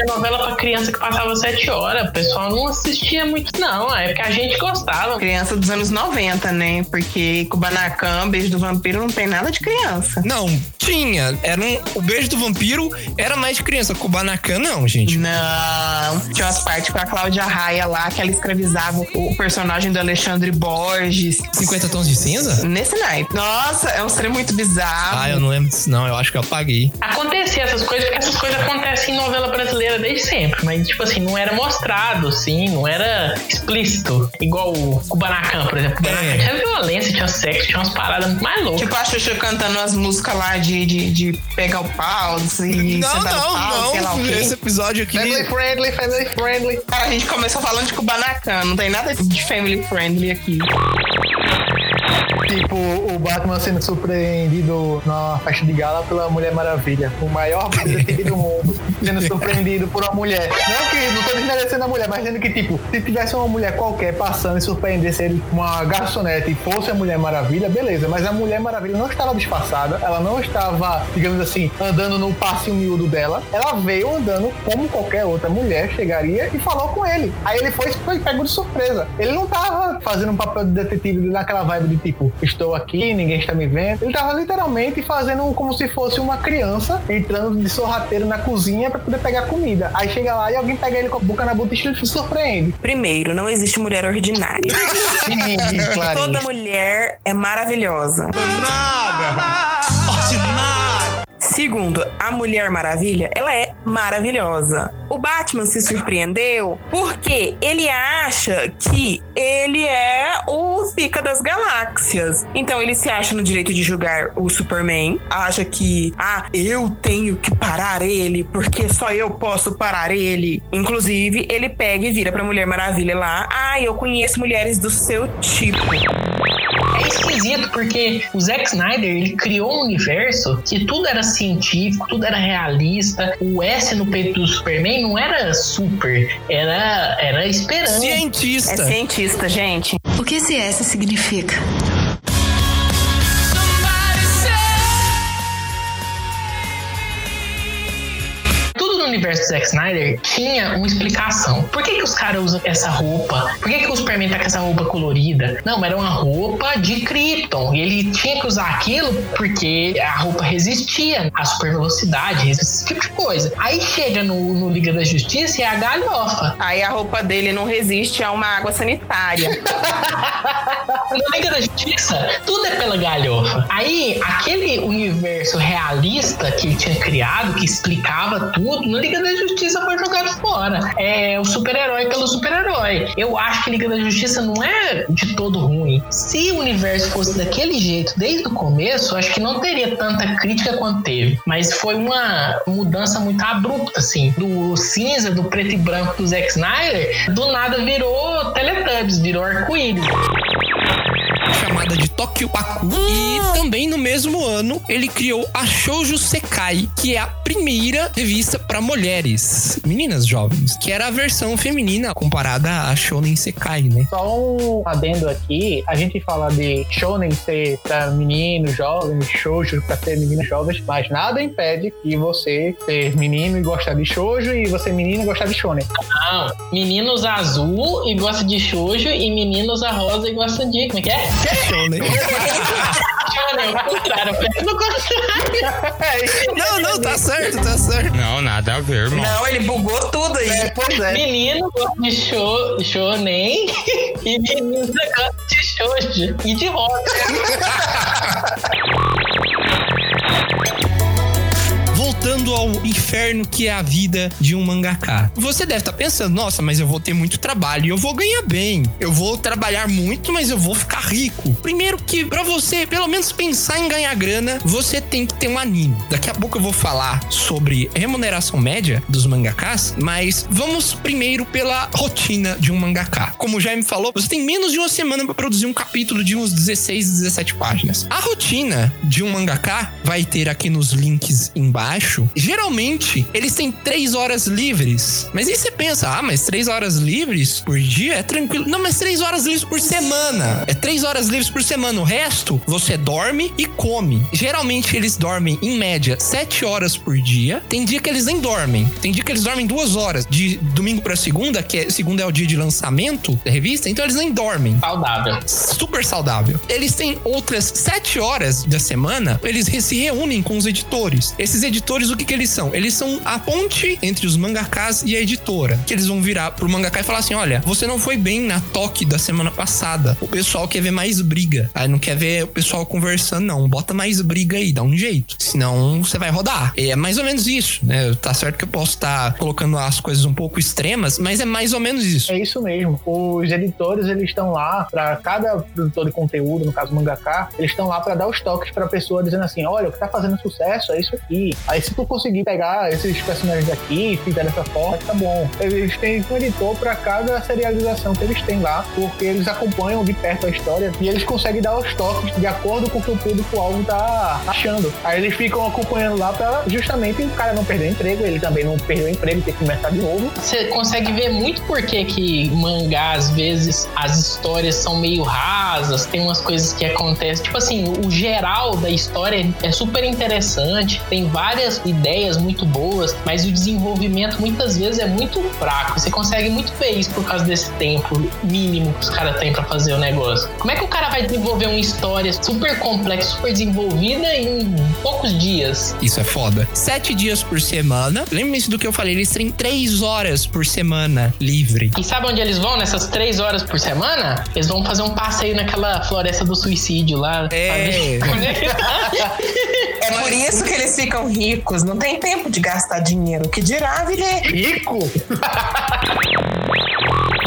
É novela pra criança que passava sete horas. O pessoal não assistia muito, não. É porque a gente gostava. Criança dos anos 90, né? Porque Kubanacan, Beijo do Vampiro, não tem nada de criança. Não, tinha. Era um, o beijo do vampiro era mais de criança. Kubanacan, não, gente. Não. Tinha umas partes com a Cláudia Raia lá, que ela escravizava o personagem do Alexandre Borges. 50 tons de cinza? Nesse naipe. Nossa, é um trem muito bizarro. Ah, eu não lembro disso, não. Eu acho que eu apaguei. Essas coisas, porque essas coisas acontecem em novela brasileira desde sempre. Mas, tipo assim, não era mostrado, assim, não era explícito. Igual o Kubanacan, por exemplo. Kubanacan É. tinha violência, tinha sexo, tinha umas paradas muito mais loucas. Tipo a Xuxa cantando as músicas lá de, de, de pegar o pau, de Não, não, pau, sei lá o não. quê. Esse episódio aqui. Family friendly, family friendly. Cara, a gente começou falando de Kubanacan, não tem nada de family friendly aqui. Tipo, o Batman sendo surpreendido na festa de gala pela Mulher Maravilha. O maior detetive do mundo. Sendo surpreendido por uma mulher. Não que não tô desmerecendo a mulher, mas dizendo que, tipo, se tivesse uma mulher qualquer passando e surpreendesse ele com uma garçonete e fosse a Mulher Maravilha, beleza. Mas a Mulher Maravilha não estava disfarçada, ela não estava, digamos assim, andando no passinho miúdo dela. Ela veio andando como qualquer outra mulher chegaria e falou com ele. Aí ele foi, foi pego de surpresa. Ele não tava fazendo um papel de detetive naquela vibe de tipo, estou aqui, ninguém está me vendo. Ele tava literalmente fazendo como se fosse uma criança entrando de sorrateiro na cozinha para poder pegar comida. Aí chega lá e alguém pega ele com a boca na boca e se surpreende. Primeiro, não existe mulher ordinária. Sim. Toda mulher é maravilhosa. Segundo, a Mulher Maravilha, ela é maravilhosa. O Batman se surpreendeu porque ele acha que ele é o pica das galáxias. Então ele se acha no direito de julgar o Superman, acha que, ah, eu tenho que parar ele porque só eu posso parar ele. Inclusive, ele pega e vira pra Mulher Maravilha lá, ah, eu conheço mulheres do seu tipo. É esquisito, porque o Zack Snyder ele criou um universo que tudo era científico, tudo era realista. O S no peito do Superman não era super, era, era esperança. Cientista. É cientista, gente. O que esse S significa? Universo do Zack Snyder tinha uma explicação. Por que, que os caras usam essa roupa? Por que, que o Superman tá com essa roupa colorida? Não, era uma roupa de Krypton. E ele tinha que usar aquilo porque a roupa resistia à super velocidade, esse tipo de coisa. Aí chega no, no Liga da Justiça e é a galhofa. Aí a roupa dele não resiste a uma água sanitária. No Liga da Justiça, tudo é pela galhofa. Aí, aquele universo realista que ele tinha criado, que explicava tudo, no Liga da Justiça foi jogado fora. É o super-herói pelo super-herói. Eu acho que Liga da Justiça não é de todo ruim. Se o universo fosse daquele jeito desde o começo, acho que não teria tanta crítica quanto teve. Mas foi uma mudança muito abrupta, assim. Do cinza, do preto e branco do Zack Snyder, do nada virou Teletubbies, virou arco-íris. Chamada de Tokyo Paku. E também no mesmo ano, ele criou a Shoujo Sekai, que é a primeira revista para mulheres, meninas jovens, que era a versão feminina comparada a Shonen Sekai, né? Só um adendo aqui, a gente fala de shonen ser pra meninos jovens, shoujo pra ser meninas jovens, mas nada impede que você ser menino e gostar de shoujo e você menino e gostar de shonen. Não, menino usa azul e gosta de shoujo e menino usa rosa e gosta de. Como é que é? Contrário. Não, não, tá certo, tá certo. Não, nada a ver, irmão. Não, ele bugou tudo aí. pois é. Menino gosta de show, shonen e menina gosta de shoujo e de rosa. Voltando ao inferno que é a vida de um mangaká. Você deve estar pensando, nossa, mas eu vou ter muito trabalho e eu vou ganhar bem. Eu vou trabalhar muito, mas eu vou ficar rico. Primeiro que para você, pelo menos pensar em ganhar grana, você tem que ter um anime. Daqui a pouco eu vou falar sobre remuneração média dos mangakás, mas vamos primeiro pela rotina de um mangaká. Como o Jaime falou, você tem menos de uma semana para produzir um capítulo de uns 16, 17 páginas. A rotina de um mangaká vai ter aqui nos links embaixo. Geralmente, eles têm três horas livres. Mas aí você pensa, ah, mas três horas livres por dia é tranquilo. Não, mas três horas livres por semana. É três horas livres por semana. O resto, você dorme e come. Geralmente, eles dormem, em média, sete horas por dia. Tem dia que eles nem dormem. Tem dia que eles dormem duas horas. De domingo pra segunda, que é, segunda é o dia de lançamento da revista, então eles nem dormem. Saudável. Super saudável. Eles têm outras sete horas da semana, eles se reúnem com os editores. Esses editores, o que que eles são? Eles são a ponte entre os mangakás e a editora. Que eles vão virar pro mangaká e falar assim: olha, você não foi bem na toque da semana passada. O pessoal quer ver mais briga. Aí não quer ver o pessoal conversando, não. Bota mais briga aí, dá um jeito. Senão você vai rodar. É mais ou menos isso, né? Tá certo que eu posso estar colocando as coisas um pouco extremas, mas é mais ou menos isso. É isso mesmo. Os editores, eles estão lá para cada produtor de conteúdo, no caso mangaka, eles estão lá para dar os toques para a pessoa dizendo assim, olha, o que tá fazendo sucesso é isso aqui. Aí se tu conseguir pegar esses personagens daqui e fizer dessa forma, tá bom. Eles têm um editor para cada serialização que eles têm lá, porque eles acompanham de perto a história e eles conseguem dar os toques de acordo com o que o público-alvo tá achando. Aí eles ficam acompanhando lá para justamente o cara não perder o emprego, ele também não perdeu o emprego, ter que começar de novo. Você consegue ver muito por que que mangá, às vezes, as histórias são meio rasas, tem umas coisas que acontecem. Tipo assim, o geral da história é super interessante, tem várias ideias muito boas, mas o desenvolvimento muitas vezes é muito fraco. Você consegue muito ver isso por causa desse tempo mínimo que os caras têm para fazer o negócio. Como é que o cara vai desenvolver uma história super complexa, super desenvolvida em poucos dias? Isso é foda. Sete dias por semana. Lembre-se do que eu falei, eles têm três horas por semana livre. E sabe onde eles vão nessas três horas por semana? Eles vão fazer um passeio naquela floresta do suicídio lá. É. É por isso que eles ficam ricos. Não tem tempo de gastar dinheiro. Que dirá, viver rico?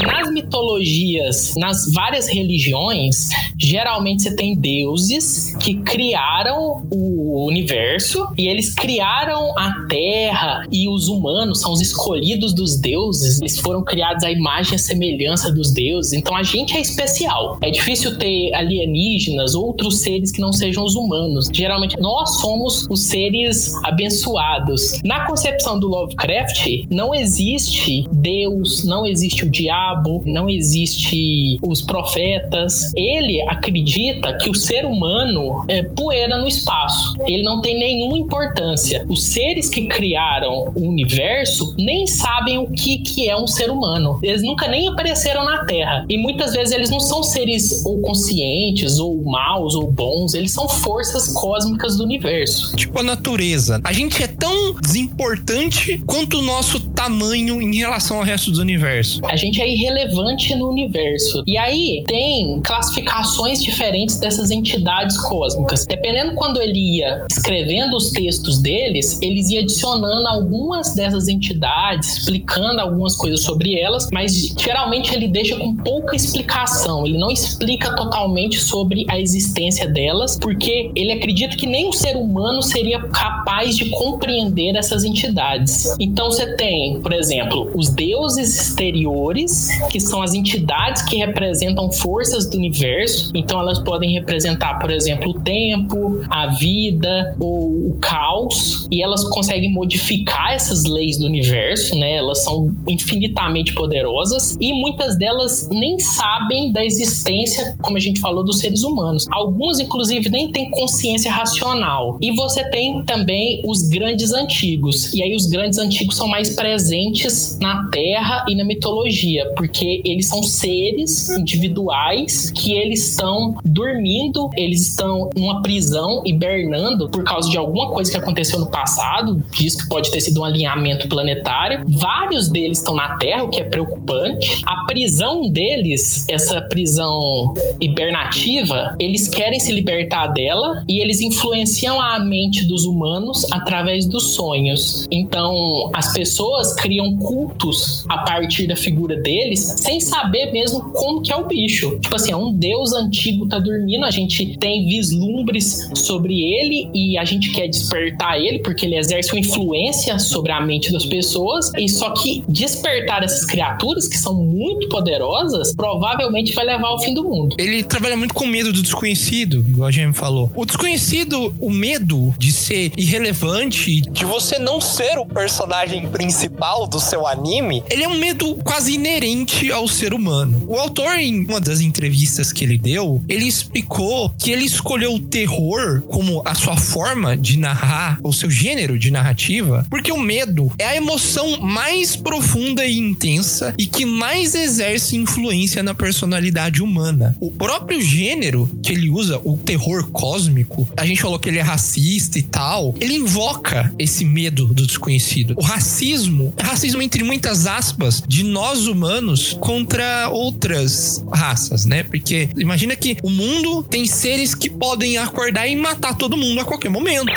Nas mitologias, nas várias religiões, geralmente você tem deuses que criaram o universo e eles criaram a terra e os humanos são os escolhidos dos deuses. Eles foram criados à imagem e semelhança dos deuses. Então a gente é especial. É difícil ter alienígenas, outros seres que não sejam os humanos. Geralmente nós somos os seres abençoados. Na concepção do Lovecraft, não existe Deus, não existe o diabo, não existe os profetas. Ele acredita que o ser humano é poeira no espaço. Ele não tem nenhuma importância. Os seres que criaram o universo nem sabem o que, que é um ser humano. Eles nunca nem apareceram na Terra. E muitas vezes eles não são seres ou conscientes, ou maus, ou bons. Eles são forças cósmicas do universo. Tipo a natureza. A gente é tão desimportante quanto o nosso tamanho em relação ao resto do universo. A gente é irrelevante no universo. E aí tem classificações diferentes dessas entidades cósmicas. Dependendo quando ele ia escrevendo os textos deles, eles iam adicionando algumas dessas entidades, explicando algumas coisas sobre elas, mas geralmente ele deixa com pouca explicação. Ele não explica totalmente sobre a existência delas, porque ele acredita que nem o ser humano seria capaz de compreender essas entidades. Então você tem, por exemplo, os deuses exteriores, que são as entidades que representam forças do universo. Então elas podem representar, por exemplo, o tempo, a vida ou o caos, e elas conseguem modificar essas leis do universo, né? Elas são infinitamente poderosas e muitas delas nem sabem da existência, como a gente falou, dos seres humanos. Alguns, inclusive, nem têm consciência racional. E você tem também os grandes antigos. E aí os grandes antigos são mais presentes na Terra e na mitologia, porque eles são seres individuais que eles estão dormindo, eles estão numa prisão, hibernando por causa de alguma coisa que aconteceu no passado, diz que pode ter sido um alinhamento planetário. Vários deles estão na Terra, o que é preocupante. A prisão deles, essa prisão hibernativa, eles querem se libertar dela e eles influenciam a mente dos humanos através dos sonhos. Então, as pessoas criam cultos a partir da figura deles, sem saber mesmo como que é o bicho. Tipo assim, é um deus antigo tá dormindo, a gente tem vislumbres sobre ele e a gente quer despertar ele porque ele exerce uma influência sobre a mente das pessoas. E só que despertar essas criaturas que são muito poderosas, provavelmente vai levar ao fim do mundo. Ele trabalha muito com medo do desconhecido, igual a gente falou. O desconhecido, o medo de ser irrelevante, de você não ser o personagem principal do seu anime, ele é um medo quase inerente ao ser humano. O autor, em uma das entrevistas que ele deu, ele explicou que ele escolheu o terror como a sua forma de narrar, o seu gênero de narrativa, porque o medo é a emoção mais profunda e intensa e que mais exerce influência na personalidade humana. O próprio gênero que ele usa, o terror cósmico, a gente falou que ele é racista e tal, ele invoca esse medo do desconhecido. O racismo, racismo entre muitas aspas, de nós humanos contra outras raças, né? Porque imagina que o mundo tem seres que podem acordar e matar todo mundo a qualquer momento.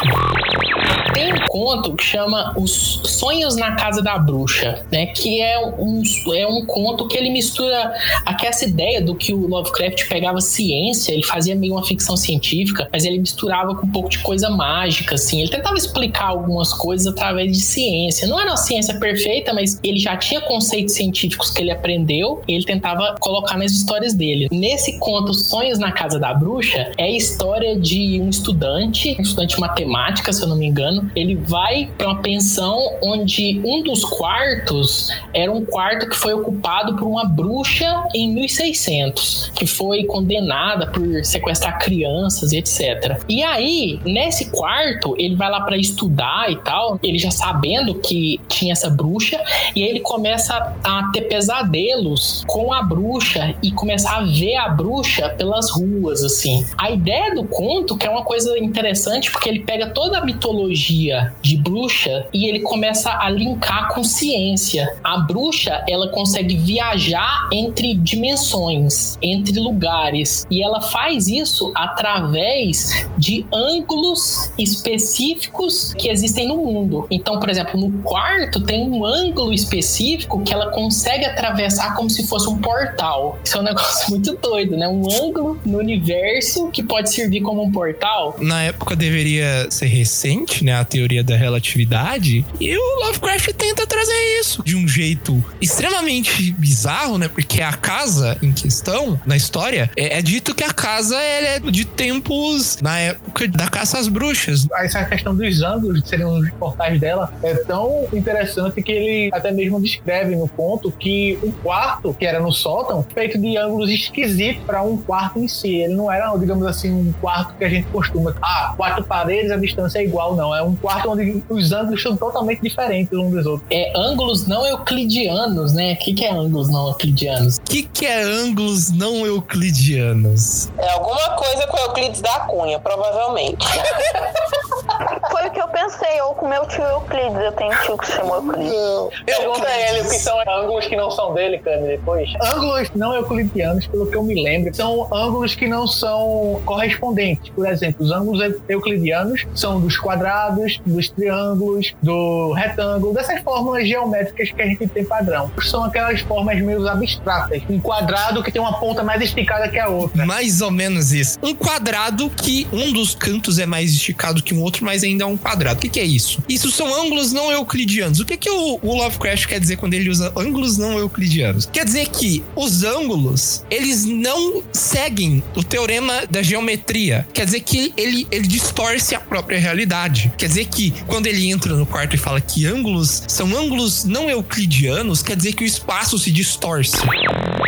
Tem um conto que chama Os Sonhos na Casa da Bruxa, né? Que é um, é um conto que ele mistura aqui essa ideia do que o Lovecraft pegava ciência, ele fazia meio uma ficção científica, mas ele misturava com um pouco de coisa mágica, assim. Ele tentava explicar algumas coisas através de ciência. Não era uma ciência perfeita, mas ele já tinha conceitos científicos que ele aprendeu e ele tentava colocar nas histórias dele. Nesse conto, Sonhos na Casa da Bruxa, é a história de um estudante, um estudante de matemática, se eu não me engano, ele vai para uma pensão onde um dos quartos era um quarto que foi ocupado por uma bruxa em 1600, que foi condenada por sequestrar crianças e etc. E aí, nesse quarto, ele vai lá para estudar e tal, ele já sabendo que tinha essa bruxa, e aí ele começa a ter pesadelos com a bruxa e começar a ver a bruxa pelas ruas, assim. A ideia do conto, que é uma coisa interessante, porque ele pega toda a mitologia de bruxa e ele começa a linkar com ciência. A bruxa, ela consegue viajar entre dimensões, entre lugares, e ela faz isso através de ângulos específicos que existem no mundo. Então, por exemplo, no quarto tem um ângulo específico que ela consegue atravessar como se fosse um portal. Isso é um negócio muito doido, né? Um ângulo no universo que pode servir como um portal. Na época deveria ser recente, né? A teoria da relatividade. E o Lovecraft tenta trazer isso de um jeito extremamente bizarro, né? Porque a casa em questão, na história, é, é dito que a casa é de tempos na época da caça às bruxas. Essa questão dos ângulos, que seriam os portais dela, é tão interessante que ele até mesmo descreve no conto que o quarto, que era no sótão, feito de ângulos esquisitos para um quarto em si. Ele não era, digamos assim, um quarto que a gente costuma. Ah, quatro paredes, a distância é igual, não. É um quarto onde os ângulos são totalmente diferentes uns dos outros. É ângulos não euclidianos, né? O que, que é ângulos não euclidianos? O que, que é ângulos não euclidianos? É alguma coisa com Euclides da Cunha, provavelmente. Foi o que eu pensei, ou com meu tio Euclides. Eu tenho um tio que se chama Euclides. Pergunta a ele o que são ângulos que não são dele, Cami, depois. Ângulos não euclidianos, pelo que eu me lembro, são ângulos que não são correspondentes. Por exemplo, os ângulos euclidianos são dos quadrados, dos triângulos, do retângulo, dessas fórmulas geométricas que a gente tem padrão. São aquelas formas meio abstratas. Um quadrado que tem uma ponta mais esticada que a outra. Mais ou menos isso. Um quadrado que um dos cantos é mais esticado que um outro, mas ainda é um quadrado. O que, que é isso? Isso são ângulos não euclidianos. O que, que o, o Lovecraft quer dizer quando ele usa ângulos não euclidianos? Quer dizer que os ângulos, eles não seguem o teorema da geometria. Quer dizer que ele, ele distorce a própria realidade. Quer dizer que quando ele entra no quarto e fala que ângulos são ângulos não euclidianos, quer dizer que o espaço se distorce.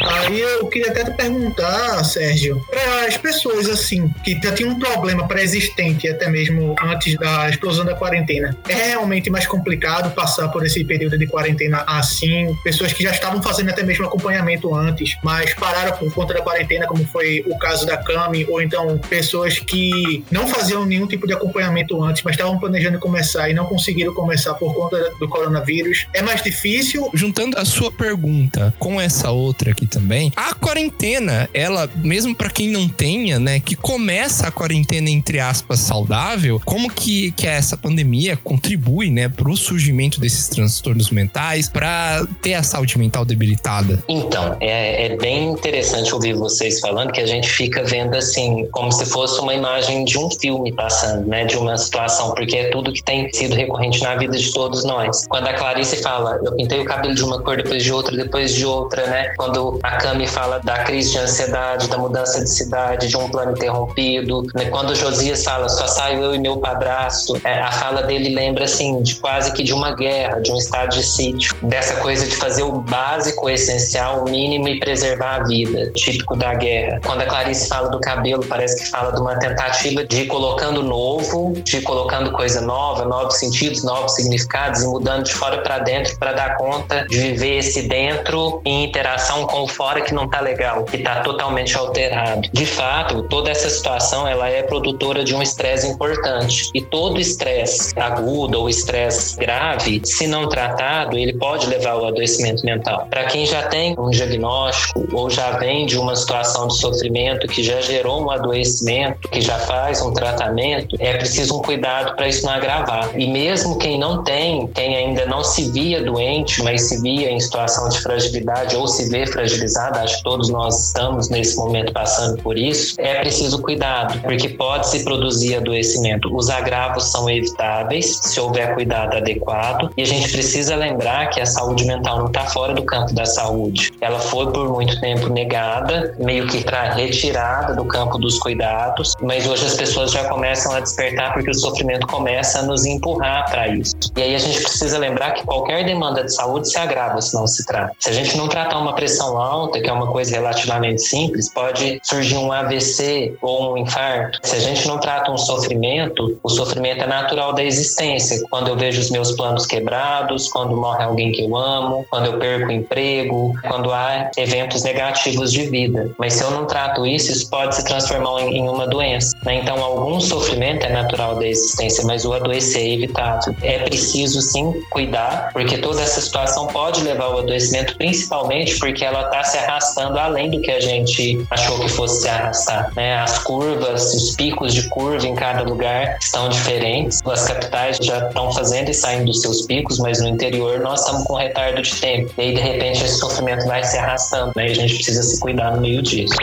Aí eu queria até te perguntar, Sérgio, para as pessoas assim, que já tinham um problema pré-existente até mesmo antes da explosão da quarentena, é realmente mais complicado passar por esse período de quarentena assim? Pessoas que já estavam fazendo até mesmo acompanhamento antes, mas pararam por conta da quarentena, como foi o caso da Cami, ou então pessoas que não faziam nenhum tipo de acompanhamento antes, mas estavam planejando começar e não conseguiram começar por conta do coronavírus. É mais difícil? Juntando a sua pergunta com essa outra aqui também, a quarentena, ela, mesmo para quem não tenha, né, que começa a quarentena entre aspas saudável, como que, que essa pandemia contribui, né, pro surgimento desses transtornos mentais, para ter a saúde mental debilitada? Então, é, é bem interessante ouvir vocês falando que a gente fica vendo assim, como se fosse uma imagem de um filme passando, né, de uma situação, porque é tudo que tem sido recorrente na vida de todos nós. Quando a Clarice fala, eu pintei o cabelo de uma cor depois de outra, depois de outra, né? Quando a Cami fala da crise de ansiedade, da mudança de cidade, de um plano interrompido, né? Quando Josias fala, só saio eu e meu padrasto, é, a fala dele lembra assim, de quase que de uma guerra, de um estado de sítio, dessa coisa de fazer o básico, o essencial, o mínimo e preservar a vida, típico da guerra. Quando a Clarice fala do cabelo, parece que fala de uma tentativa de ir colocando novo, de ir colocando coisa nova, novos sentidos, novos significados e mudando de fora para dentro para dar conta de viver esse dentro em interação com o fora que não tá legal, que tá totalmente alterado. De fato, toda essa situação ela é produtora de um estresse importante e todo estresse agudo ou estresse grave, se não tratado, ele pode levar ao adoecimento mental. Para quem já tem um diagnóstico ou já vem de uma situação de sofrimento que já gerou um adoecimento, que já faz um tratamento, é preciso um cuidado para isso não agravar. E mesmo quem não tem, quem ainda não se via doente, mas se via em situação de fragilidade ou se vê fragilizada, acho que todos nós estamos nesse momento passando por isso, é preciso cuidado, porque pode se produzir adoecimento. Os agravos são evitáveis se houver cuidado adequado. E a gente precisa lembrar que a saúde mental não está fora do campo da saúde. Ela foi por muito tempo negada, meio que retirada do campo dos cuidados, mas hoje as pessoas já começam a despertar porque o sofrimento começa a nos empurrar para isso. E aí a gente precisa lembrar que qualquer demanda de saúde se agrava se não se trata. Se a gente não tratar uma pressão alta, que é uma coisa relativamente simples, pode surgir um AVC ou um infarto. Se a gente não trata um sofrimento, o sofrimento é natural da existência. Quando eu vejo os meus planos quebrados, quando morre alguém que eu amo, quando eu perco o emprego, quando há eventos negativos de vida. Mas se eu não trato isso, isso pode se transformar em uma doença. Né? Então, algum sofrimento é natural da existência, mas o adoecer é evitável. É preciso sim cuidar, porque toda essa situação pode levar ao adoecimento, principalmente porque ela está se arrastando além do que a gente achou que fosse se arrastar. Né? As curvas, os picos de curva em cada lugar estão diferentes. As capitais já estão fazendo e saindo dos seus picos, mas no interior nós estamos com retardo de tempo. E aí, de repente, esse sofrimento vai se arrastando, né? E a gente precisa se cuidar no meio disso.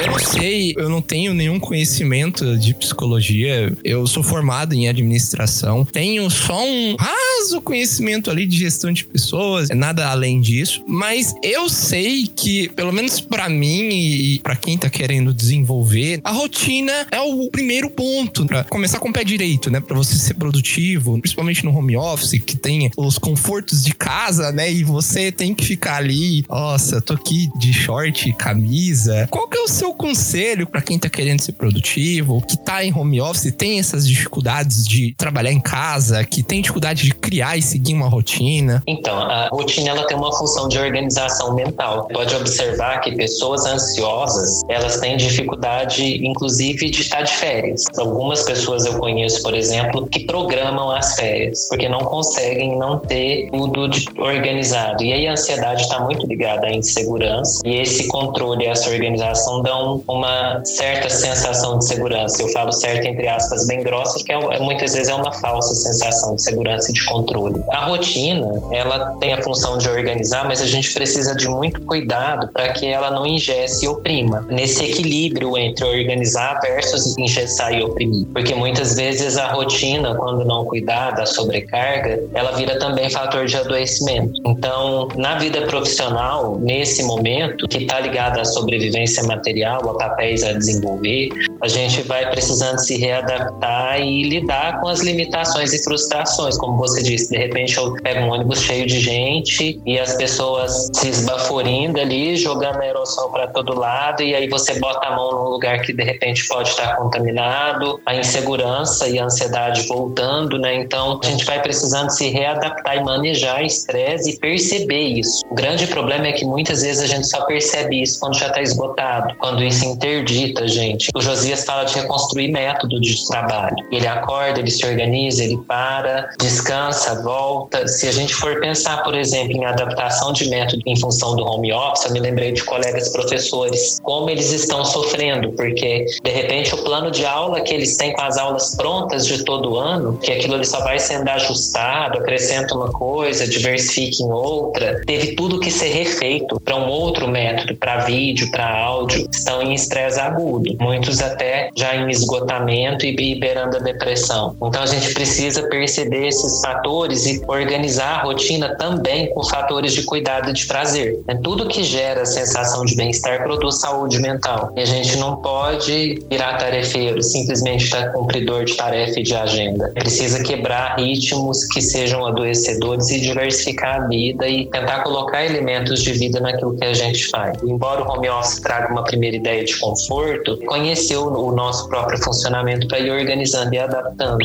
Eu não sei, eu não tenho nenhum conhecimento de psicologia. Eu sou formado em administração. Tenho só um raso conhecimento ali de gestão de pessoas, nada além disso. Mas eu sei que, pelo menos para mim e para quem tá querendo desenvolver, a rotina é o primeiro ponto para começar com o pé direito, né? Para você ser produtivo, principalmente no home office, que tem os confortos de casa, né? E você tem que ficar ali, nossa, tô aqui de short, camisa. Qual que é o seu conselho para quem tá querendo ser produtivo, que tá em home office, tem essas dificuldades de trabalhar em casa, que tem dificuldade de criar e seguir uma rotina? Então, a rotina ela tem uma função de organização mental. Pode observar que pessoas ansiosas, elas têm dificuldade, inclusive, de estar de férias. Algumas pessoas eu conheço, por exemplo, que programam as férias, porque não conseguem não ter tudo organizado. E aí a ansiedade está muito ligada à insegurança, e esse controle, essa organização dão uma certa sensação de segurança. Eu falo certo entre aspas bem grossas, porque é, muitas vezes é uma falsa sensação de segurança e de controle. A rotina, ela tem a função de organizar, mas a gente precisa de muito cuidado para que ela não ingesse e oprima. Nesse equilíbrio entre organizar versus engessar e oprimir. Porque muitas vezes a rotina, quando não cuidada, a sobrecarga, ela vira também fator de adoecimento. Então, na vida profissional, nesse momento, que está ligado à sobrevivência material, a papéis a desenvolver, a gente vai precisando se readaptar e lidar com as limitações e frustrações. Como você disse, de repente eu pego um ônibus cheio de gente e as pessoas se esbaforindo ali, jogando aerossol para todo lado, e aí você bota a mão num lugar que de repente pode estar contaminado, a insegurança e a ansiedade voltando, né? Então a gente vai precisando se readaptar e manejar estresse e perceber isso. O grande problema é que muitas vezes a gente só percebe isso quando já está esgotado, quando isso interdita a gente. O Josias fala de reconstruir método de trabalho. Ele acorda, ele se organiza, ele para, descansa, volta. Se a gente for pensar, por exemplo, em adaptação de método em função do home office, eu me lembrei de colegas professores, como eles estão sofrendo, porque de repente o plano de aula que eles têm com as aulas prontas de todo ano, que aquilo ali só vai sendo ajustado, acrescenta uma coisa, diversifica em outra, teve tudo que ser refeito para um outro método, para vídeo, para áudio, estão em estresse agudo, muitos até já em esgotamento e beirando a depressão. Então a gente precisa perceber esses fatores e organizar a rotina também com fatores de cuidado e de prazer. É tudo que gera sensação de bem-estar produz saúde mental. E a gente não pode virar tarefeiro, simplesmente estar cumpridor de tarefa e de agenda. Precisa quebrar ritmos que sejam adoecedores e diversificar a vida e tentar colocar elementos de vida naquilo que a gente faz. Embora o home office traga uma primeira ideia de conforto, conhecer o nosso próprio funcionamento para ir organizando e adaptando.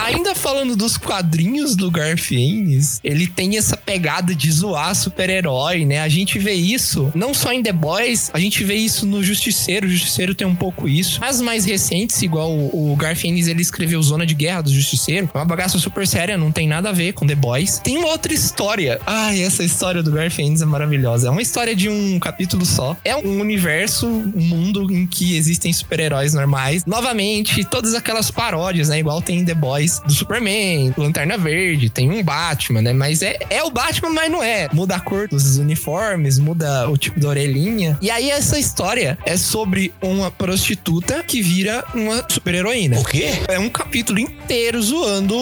Ainda falando dos quadrinhos do Garfienes, ele tem essa pegada de zoar super-herói, né? A gente vê isso não só em The Boys, a gente vê isso no Justiceiro. O Justiceiro tem um pouco isso. As mais recentes, igual o, o Garfienes, ele escreveu Zona de Guerra do Justiceiro. É uma bagaça super séria, não tem nada a ver com The Boys. Tem uma outra história. Ai, essa história do Garfienes é maravilhosa. É uma história de um capítulo só. É um universo, um mundo em que existem super-heróis normais. Novamente, todas aquelas paródias, né? Igual tem The Boys do Superman, Lanterna Verde, tem um Batman, né? Mas é, é o Batman, mas não é. Muda a cor dos uniformes, muda o tipo da orelhinha. E aí essa história é sobre uma prostituta que vira uma super-heroína. O quê? É um capítulo inteiro zoando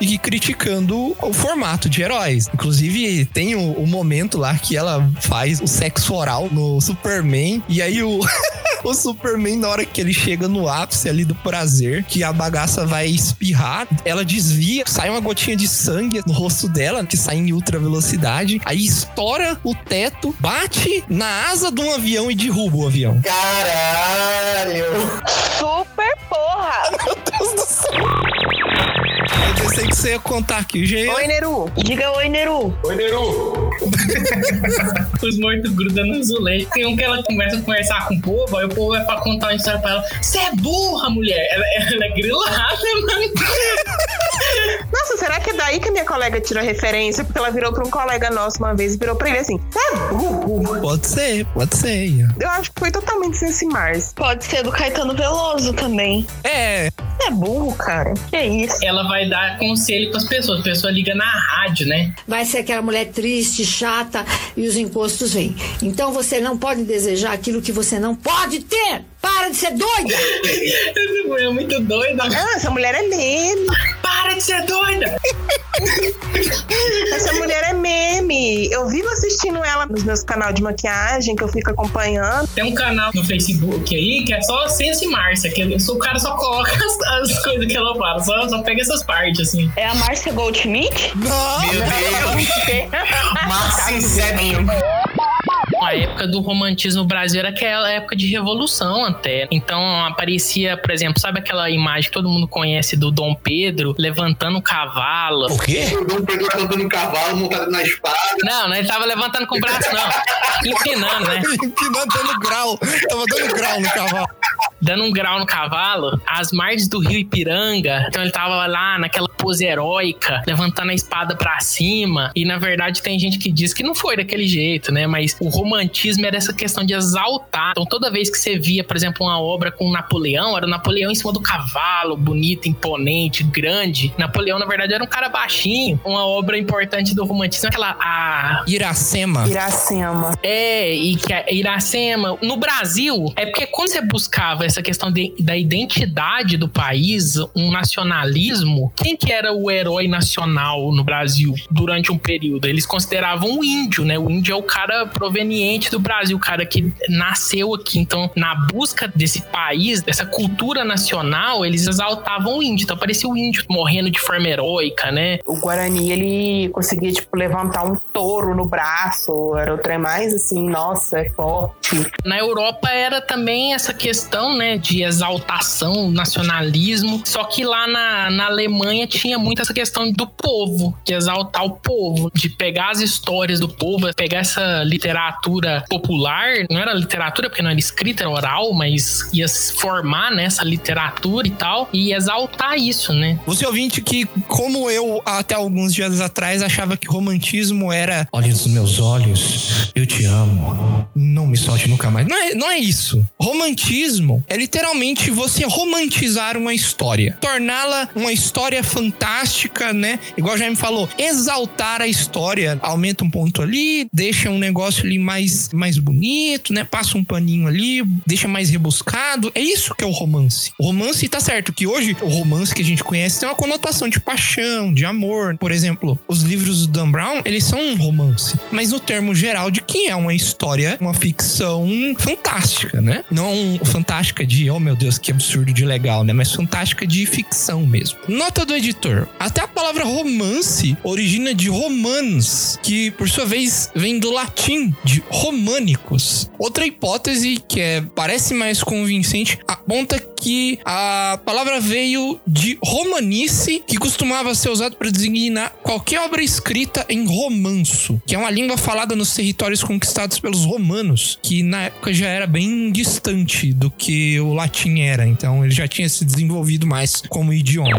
e criticando o formato de heróis. Inclusive, tem o, o momento lá que ela faz o sexo oral no Superman. E aí o. O Superman, na hora que ele chega no ápice ali do prazer, que a bagaça vai espirrar, ela desvia, sai uma gotinha de sangue no rosto dela, que sai em ultra velocidade, aí estoura o teto, bate na asa de um avião e derruba o avião. Caralho! Super porra! Meu Deus do céu! Eu pensei que você ia contar aqui, gente. Oi, Neru. Diga oi, Neru. Oi, Neru! Os mortos grudam no azulejo. Tem um que ela começa a conversar com o povo, aí o povo é pra contar uma história pra ela. Você é burra, mulher. Ela, ela é grilada, mano. Nossa, será que é daí que a minha colega tirou referência? Porque ela virou pra um colega nosso uma vez e virou pra ele assim: Você é burro? Pode ser, pode ser. Eu acho que foi totalmente sem Mars. Pode ser do Caetano Veloso também. É. Você é burro, cara. Que isso? Ela vai dar conselho pras pessoas. A pessoa liga na rádio, né? Vai ser aquela mulher triste, chata e os encostos vêm. Então você não pode desejar aquilo que você não pode ter. Para de ser doida! Essa mulher é muito doida. Ah, essa mulher é meme. Para de ser doida! Essa mulher é meme. Eu vivo assistindo ela nos meus canais de maquiagem que eu fico acompanhando. Tem um canal no Facebook aí que é só Sense Márcia, que o cara só coloca as, as coisas que ela fala, só, só pega essas partes, assim. É a Márcia Goldschmidt? Não! Meu Deus! Márcia Inception! A época do romantismo no Brasil era aquela época de revolução até. Então aparecia, por exemplo, sabe aquela imagem que todo mundo conhece do Dom Pedro levantando o cavalo? O quê? O Dom Pedro levantando um cavalo montado na espada. Não, não ele tava levantando com o braço, não. Empinando, né? Empinando, dando grau. Tava dando grau no cavalo. Dando um grau no cavalo, as margens do rio Ipiranga. Então ele tava lá naquela pose heróica, levantando a espada pra cima. E na verdade tem gente que diz que não foi daquele jeito, né? Mas o romantismo era essa questão de exaltar. Então toda vez que você via, por exemplo, uma obra com Napoleão, era o Napoleão em cima do cavalo, bonito, imponente, grande. Napoleão, na verdade, era um cara baixinho. Uma obra importante do romantismo é aquela. A... Iracema. Iracema. É, e que a Iracema. No Brasil, é porque quando você buscava essa questão de- da identidade do país, um nacionalismo, quem que era o herói nacional no Brasil durante um período? Eles consideravam o índio, né? O índio é o cara proveniente do Brasil, o cara que nasceu aqui. Então, na busca desse país, dessa cultura nacional, eles exaltavam o índio. Então, parecia o índio morrendo de forma heróica, né? O Guarani, ele conseguia, tipo, levantar um touro no braço. Era o trem mais assim, nossa, é forte. Na Europa era também essa questão, né, de exaltação, nacionalismo. Só que lá na, na Alemanha tinha muito essa questão do povo, de exaltar o povo, de pegar as histórias do povo, pegar essa literatura popular. Não era literatura porque não era escrita, era oral, mas ia se formar nessa literatura e tal, e exaltar isso, né? Você ouvinte que, como eu, até alguns dias atrás, achava que romantismo era Olha nos meus olhos, eu te amo. Não me solte nunca mais. Não é, não é isso. Romantismo é literalmente você romantizar uma história. Torná-la uma história fantástica, né? Igual já me falou, exaltar a história. Aumenta um ponto ali, deixa um negócio ali mais, mais bonito, né? Passa um paninho ali, deixa mais rebuscado. É isso que é o romance. O romance tá certo que hoje o romance que a gente conhece tem uma conotação de paixão, de amor. Por exemplo, os livros do Dan Brown, eles são um romance, mas no termo geral de que é uma história, uma ficção fantástica, né? Não fantástica de, oh meu Deus, que absurdo de legal, né? Mas fantástica de ficção mesmo. Nota do editor. Até a palavra romance origina de romans, que por sua vez vem do latim, de românicos. Outra hipótese que é, parece mais convincente aponta que a palavra veio de romanice, que costumava ser usado para designar qualquer obra escrita em romanço, que é uma língua falada nos territórios conquistados pelos romanos, que na época já era bem distante do que o latim era, então ele já tinha se desenvolvido mais como idioma.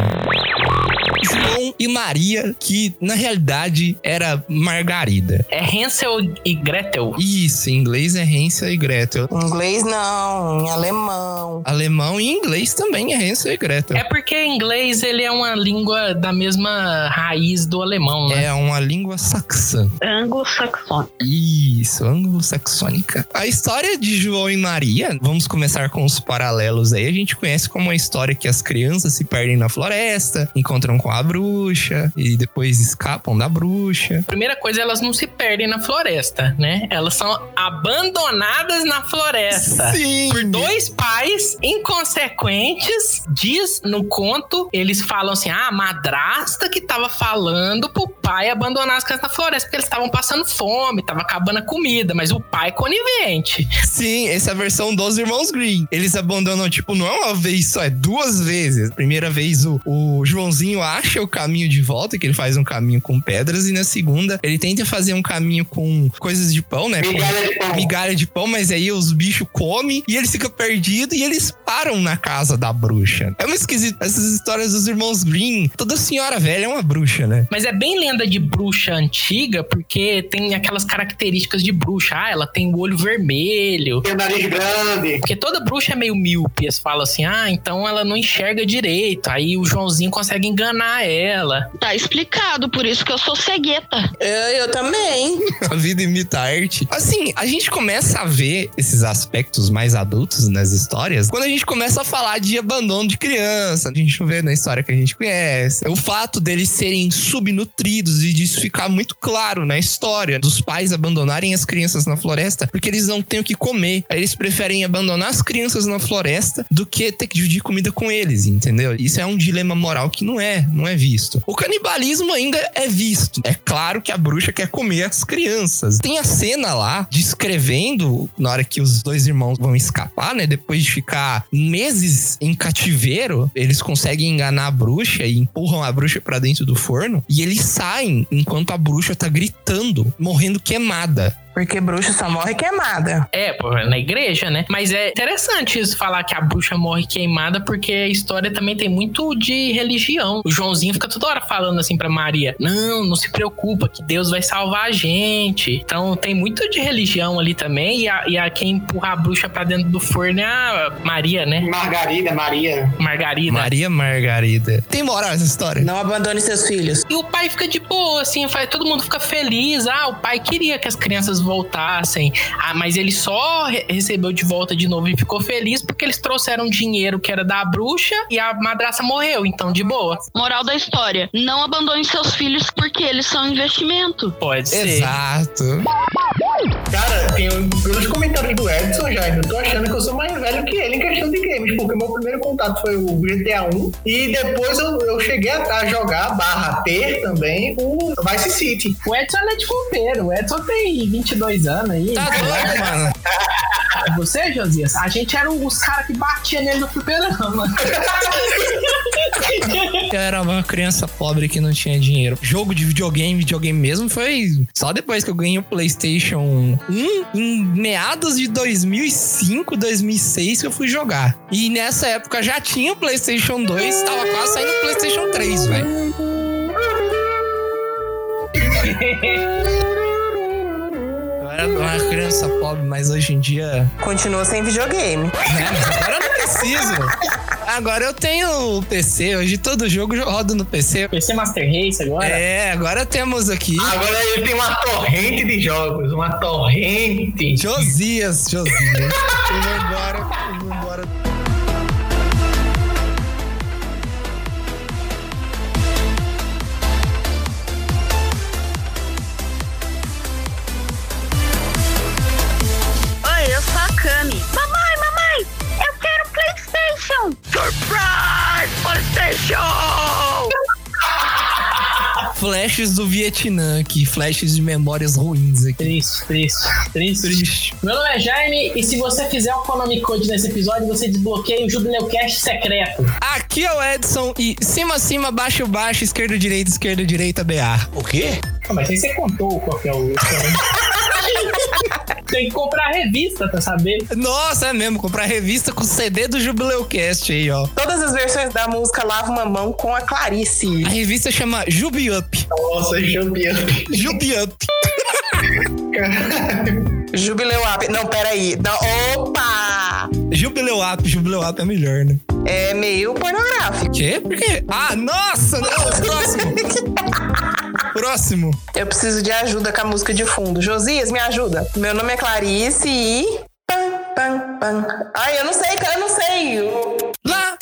João e Maria, que na realidade era Margarida. É Hansel e Gretel. Isso, em inglês é Hansel e Gretel. Em inglês não, em alemão. Alemão e inglês também é Hansel e Gretel. É porque em inglês ele é uma língua da mesma raiz do alemão, né? É uma língua saxã. Anglo-saxônica. Isso, anglo-saxônica. A história de João e Maria, vamos começar com os paralelos aí. A gente conhece como uma história que as crianças se perdem na floresta, encontram com a bruxa e depois escapam da bruxa. Primeira coisa, elas não se perdem na floresta, né? Elas são abandonadas na floresta. Sim. Por dois pais inconsequentes. Diz no conto, eles falam assim: ah, a madrasta que tava falando pro pai abandonar as crianças na floresta, porque eles estavam passando fome, tava acabando a comida, mas o pai é conivente. Sim, essa é a versão dos irmãos Green. Eles abandonam, tipo, não é uma vez só, é duas vezes. Primeira vez o, o Joãozinho acha o caminho de volta, que ele faz um caminho com pedras, e na segunda ele tenta fazer um caminho com coisas de pão, né? Migalha de pão. Migalha de pão, mas aí os bichos comem e eles ficam perdidos e eles param na casa da bruxa. É muito esquisito. Essas histórias dos irmãos Green, toda senhora velha é uma bruxa, né? Mas é bem lenda de bruxa antiga, porque tem aquelas características de bruxa. Ah, ela tem o olho vermelho. Tem o nariz grande. Porque toda bruxa é meio míope. Eles falam assim, ah, então ela não enxerga direito. Aí o Joãozinho consegue enganar ela. Tá explicado, por isso que eu sou cegueta. Eu, eu também. A vida imita a arte. Assim, a gente começa a ver esses aspectos mais adultos nas histórias quando a gente começa a falar de abandono de criança. A gente vê na história que a gente conhece. O fato deles serem subnutridos e disso ficar muito claro na história dos pais abandonarem as crianças na floresta porque eles não têm o que comer. Aí eles preferem abandonar as crianças na floresta do que ter que dividir comida com eles, entendeu? Isso é um dilema moral que não é, não é visto. O canibalismo ainda é visto. É claro que a bruxa quer comer as crianças. Tem a cena lá descrevendo na hora que os dois irmãos vão escapar, né? Depois de ficar meses em cativeiro, eles conseguem enganar a bruxa e empurram a bruxa pra dentro do forno e eles saem enquanto a bruxa tá gritando, morrendo queimada. Porque bruxa só morre queimada. É, pô, na igreja, né? Mas é interessante isso falar que a bruxa morre queimada, porque a história também tem muito de religião. O Joãozinho fica toda hora falando assim pra Maria: Não, não se preocupa, que Deus vai salvar a gente. Então tem muito de religião ali também. E a, e a quem empurra a bruxa pra dentro do forno é a Maria, né? Margarida, Maria. Margarida. Maria Margarida. Tem moral essa história? Não abandone seus filhos. E o pai fica de boa, assim, faz, todo mundo fica feliz. Ah, o pai queria que as crianças voltassem. Ah, mas ele só re- recebeu de volta de novo e ficou feliz porque eles trouxeram dinheiro que era da bruxa e a madraça morreu, então de boa. Moral da história: não abandone seus filhos porque eles são investimento. Pode ser. Exato. Cara, tem, um- pelos comentários do Edson, já, eu tô achando que eu sou mais velho que ele em questão de games, porque meu primeiro contato foi o GTA 1 e depois eu, eu cheguei a, a jogar, barra ter também, o Vice City. O Edson é netflipero. O Edson tem 22 anos aí. Tá doido, mano. Você, Josias? A gente era os caras que batia nele no fliperama. Eu era uma criança pobre que não tinha dinheiro. Jogo de videogame, videogame mesmo, foi só depois que eu ganhei o PlayStation 1, em meados de 2005, 2006, que eu fui jogar. E nessa época já tinha o PlayStation 2, tava quase saindo o PlayStation 3, velho. Eu era uma criança pobre, mas hoje em dia. Continua sem videogame. né, mas agora eu não preciso. Agora eu tenho o PC, hoje todo jogo eu rodo no PC. PC Master Race agora? É, agora temos aqui. Agora ele tem uma torrente de jogos, uma torrente. Josias, Josias. eu vou PlayStation! Flashes do Vietnã aqui, flashes de memórias ruins aqui. Triste, triste, triste. Triste. Meu nome é Jaime e se você fizer o Konami Code nesse episódio, você desbloqueia o Jubileu Cast secreto. Aqui é o Edson e cima, cima, baixo, baixo, esquerda, direita, esquerda, direita, BA. O quê? Ah, mas aí você contou qual que é o. Tem que comprar revista pra saber. Nossa, é mesmo, comprar revista com CD do Jubileu Cast aí, ó. Todas as versões da música Lava uma Mão com a Clarice. A revista chama Jubi Up. Nossa, Jubi Up. Jubi Up. Jubileu Up. Não, peraí. Não, opa! Jubileu Up, Jubileu Up é melhor, né? É meio pornográfico. Quê? Por quê? Ah, nossa! Não, próximo! próximo. Eu preciso de ajuda com a música de fundo. Josias, me ajuda. Meu nome é Clarice e. Pam, pam, pam. Ai, eu não sei, cara, eu não sei. Lava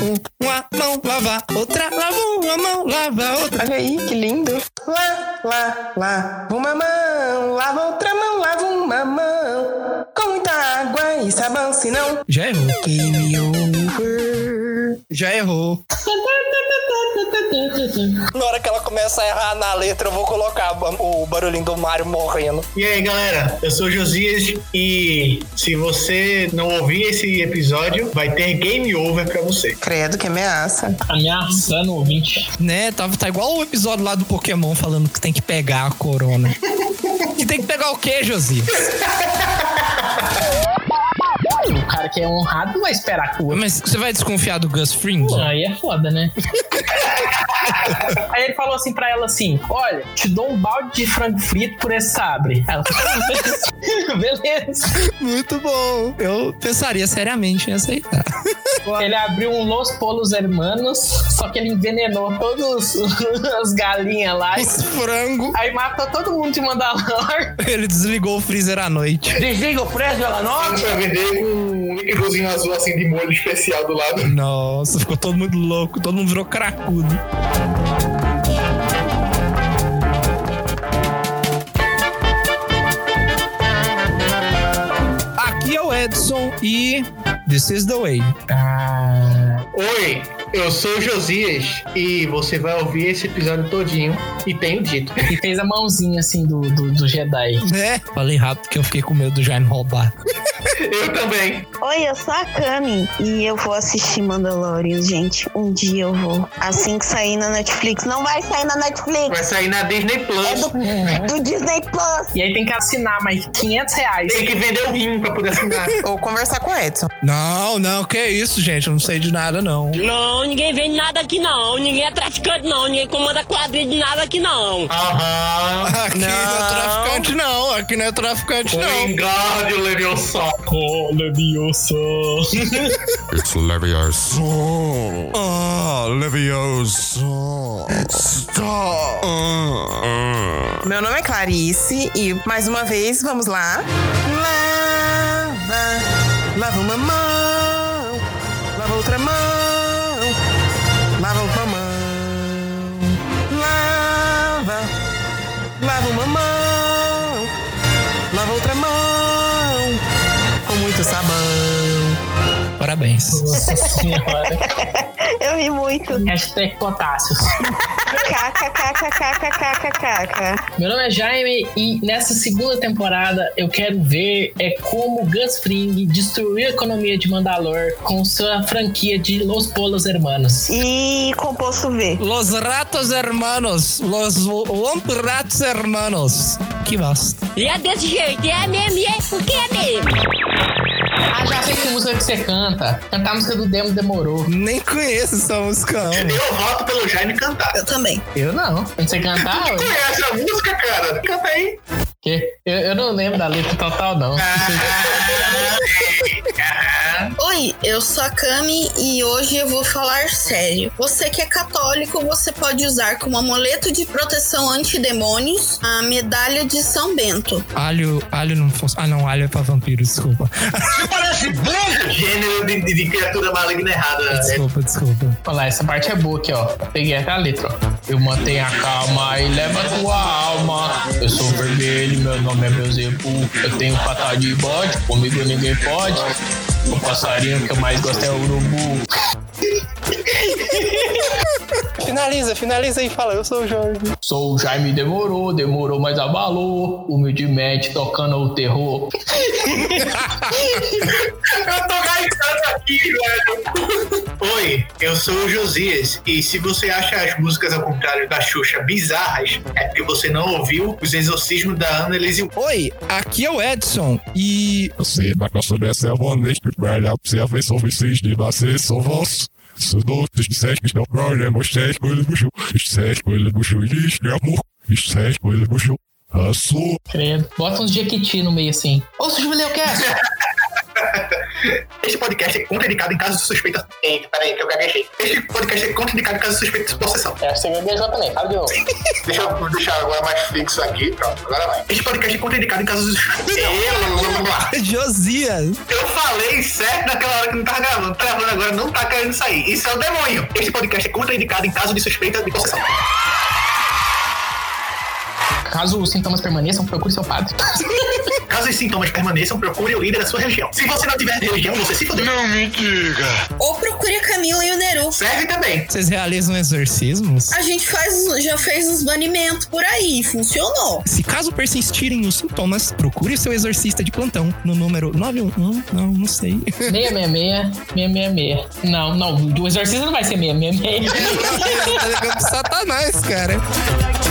uma mão, lava outra, lava uma mão, lava outra. Olha aí, que lindo. Lá, lá, lá, uma mão, lava outra mão, lava uma mão. Com muita água e sabão, senão. Já errou. Game over. Já errou. Na hora que ela começa a errar na letra, eu vou colocar o barulhinho do Mario morrendo. E aí, galera, eu sou o Josias e se você não ouvir esse episódio, vai ter game over pra você. Credo, que ameaça. Ameaçando o ouvinte. Né, tá, tá igual o episódio lá do Pokémon falando que tem que pegar a corona. que tem que pegar o quê, Josias? O cara que é honrado não vai esperar a cura. Mas você vai desconfiar do Gus Fring? Pô, aí é foda, né? aí ele falou assim pra ela assim: Olha, te dou um balde de frango frito por esse sabre. Ela falou, beleza. Muito bom. Eu pensaria seriamente em aceitar. Ele abriu um Los Polos Hermanos, só que ele envenenou todas as galinhas lá. Os frango. Aí matou todo mundo de Mandalor. Ele desligou o freezer à noite. Desliga o freezer à noite? Com um líquidozinho azul assim de molho especial do lado. Nossa, ficou todo mundo louco, todo mundo virou cracudo. Aqui é o Edson e This is the way. Oi, eu sou o Josias e você vai ouvir esse episódio todinho e tenho dito. E fez a mãozinha assim do, do, do Jedi. É, falei rápido que eu fiquei com medo do Jaime roubar. Eu também. Oi, eu sou a Cami e eu vou assistir Mandalorian, gente. Um dia eu vou. Assim que sair na Netflix. Não vai sair na Netflix. Vai sair na Disney Plus. É do, do Disney Plus. E aí tem que assinar mais 500 reais. Tem que vender o rim pra poder assinar. Ou conversar com o Edson. Não, não, que isso, gente. Eu não sei de nada, não. Não, ninguém vende nada aqui, não. Ninguém é traficante, não. Ninguém comanda quadrilha de nada aqui, não. Aham. Aqui não. é traficante, não. Aqui não é traficante, não. Engade Leviosa. Oh, Leviosa. It's Leviosa. Ah, Leviosa. Stop. Meu nome é Clarice e mais uma vez vamos lá. Lava, lava uma mão, lava outra mão, Parabéns. Nossa senhora. Eu ri muito. Hashtag potássios. KKKKKKKKK. Meu nome é Jaime e nessa segunda temporada eu quero ver é como Gus Fring destruiu a economia de Mandalor com sua franquia de Los Polos Hermanos. E composto V. Los Ratos Hermanos. Los Womp Rats Hermanos. Que bosta. E é desse jeito, é mesmo, e é porque é mesmo. Ah, já sei que música que você canta. Cantar a música do Demo demorou. Nem conheço essa música, não. Eu voto pelo Jaime cantar. Eu também. Eu não. Quando você cantar. eu- Conhece a música, cara? Canta aí. Que? Eu, eu não lembro da letra total, não. Oi, eu sou a Cami e hoje eu vou falar sério. Você que é católico, você pode usar como amuleto de proteção antidemônios a medalha de São Bento. Alho, alho não fosse. Ah, não, alho é pra vampiro, desculpa. Você parece burro. Gênero de, de- de criatura maligna errada. Desculpa, desculpa. Olha lá, essa parte é boa aqui, ó. Peguei até a letra, ó. Eu mantenho a calma e leva a tua alma. Eu sou vermelho, meu nome é Beuzebu. Eu tenho patada de bode, comigo ninguém pode. O passarinho que eu mais gosto é o urubu. finaliza, finaliza aí, fala, eu sou o Jorge. Sou o Jaime Demorou, demorou, mas abalou. Humildemente tocando o terror. Eu tô gaitando aqui, velho. Oi, eu sou o Josias. E se você acha as músicas ao contrário da Xuxa bizarras, é porque você não ouviu os exorcismos da Ana Elise. Oi, aqui é o Edson e. Você vai gostar dessa velha, você vai só vocês de vocês são vossos. Os doutes de sete que não problema, os sete coisas do show, os sete coisas do show, isso é amor, os sete coisas do show. A sua. Credo. Bota uns Jequiti no meio assim. Ouça o Jubileu Cast! Este podcast é contraindicado em caso de suspeita. Eita, peraí, que eu gaguejei. Este podcast é contraindicado em caso de suspeita de possessão. É, você me beijou também, fala de novo. Deixa eu deixar agora mais fixo aqui. Pronto, agora vai. Este podcast é contraindicado em caso de suspeita. Josias! Eu falei certo naquela hora que não tava gravando. Tá gravando agora, não tá querendo sair. Isso é o demônio. Este podcast é contraindicado em caso de suspeita de possessão. Caso os sintomas permaneçam, procure seu padre. Caso os sintomas permaneçam, procure o líder da sua religião. Se você não tiver religião, você se fodeu. Não me diga. Ou procure a Camila e o Neru. Serve também. Vocês realizam exorcismos? A gente faz, já fez uns banimentos por aí, funcionou. Se caso persistirem os sintomas, procure seu exorcista de plantão no número 911. Não, não sei. 666, 666. Não, não, o exorcista não vai ser 666. tá ligando pro Satanás, cara.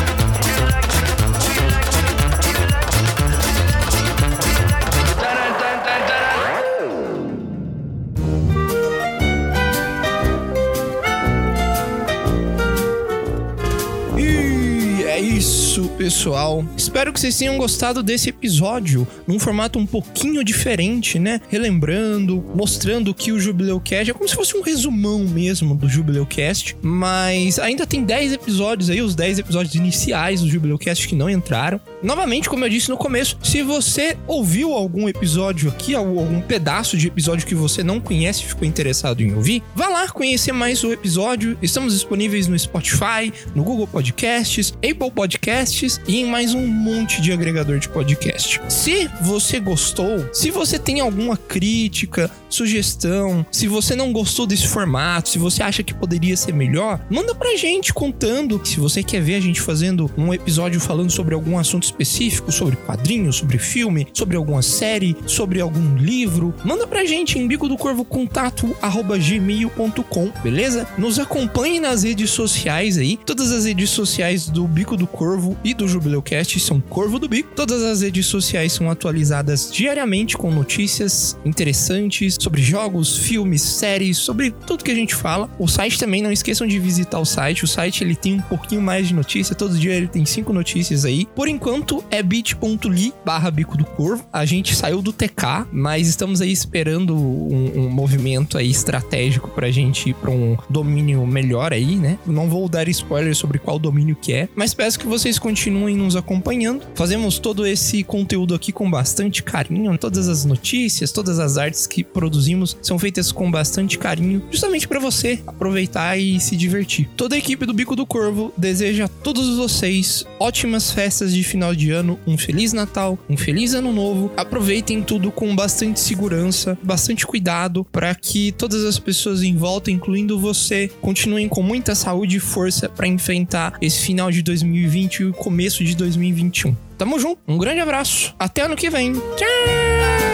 Pessoal. Espero que vocês tenham gostado desse episódio, num formato um pouquinho diferente, né? Relembrando, mostrando que o Jubileu Cast é como se fosse um resumão mesmo do Jubileu Cast, mas ainda tem 10 episódios aí, os 10 episódios iniciais do Jubileu Cast que não entraram. Novamente, como eu disse no começo, se você ouviu algum episódio aqui, algum pedaço de episódio que você não conhece e ficou interessado em ouvir, vá lá conhecer mais o episódio. Estamos disponíveis no Spotify, no Google Podcasts, Apple Podcasts e em mais um monte de agregador de podcast. Se você gostou, se você tem alguma crítica, sugestão, se você não gostou desse formato, se você acha que poderia ser melhor, manda pra gente contando. Se você quer ver a gente fazendo um episódio falando sobre algum assunto específico, sobre quadrinhos, sobre filme, sobre alguma série, sobre algum livro, manda pra gente em bico do corvo contato gmail.com, beleza? Nos acompanhe nas redes sociais aí. Todas as redes sociais do Bico do Corvo e do Jubileucast são Corvo do Bico. Todas as redes sociais são atualizadas diariamente com notícias interessantes sobre jogos, filmes, séries, sobre tudo que a gente fala. O site também, não esqueçam de visitar o site. O site ele tem um pouquinho mais de notícia. Todo dia ele tem cinco notícias aí. Por enquanto é bit.ly barra Bico do Corvo. A gente saiu do TK, mas estamos aí esperando um, um movimento aí estratégico pra gente ir pra um domínio melhor aí, né? Não vou dar spoiler sobre qual domínio que é, mas peço que vocês continuem nos acompanhando. Fazemos todo esse conteúdo aqui com bastante carinho. Todas as notícias, todas as artes que produzimos são feitas com bastante carinho, justamente para você aproveitar e se divertir. Toda a equipe do Bico do Corvo deseja a todos vocês ótimas festas de final de ano, um feliz Natal, um feliz ano novo. Aproveitem tudo com bastante segurança, bastante cuidado para que todas as pessoas em volta, incluindo você, continuem com muita saúde e força para enfrentar esse final de 2020 e o começo de 2021. Tamo junto, um grande abraço, até ano que vem. Tchau!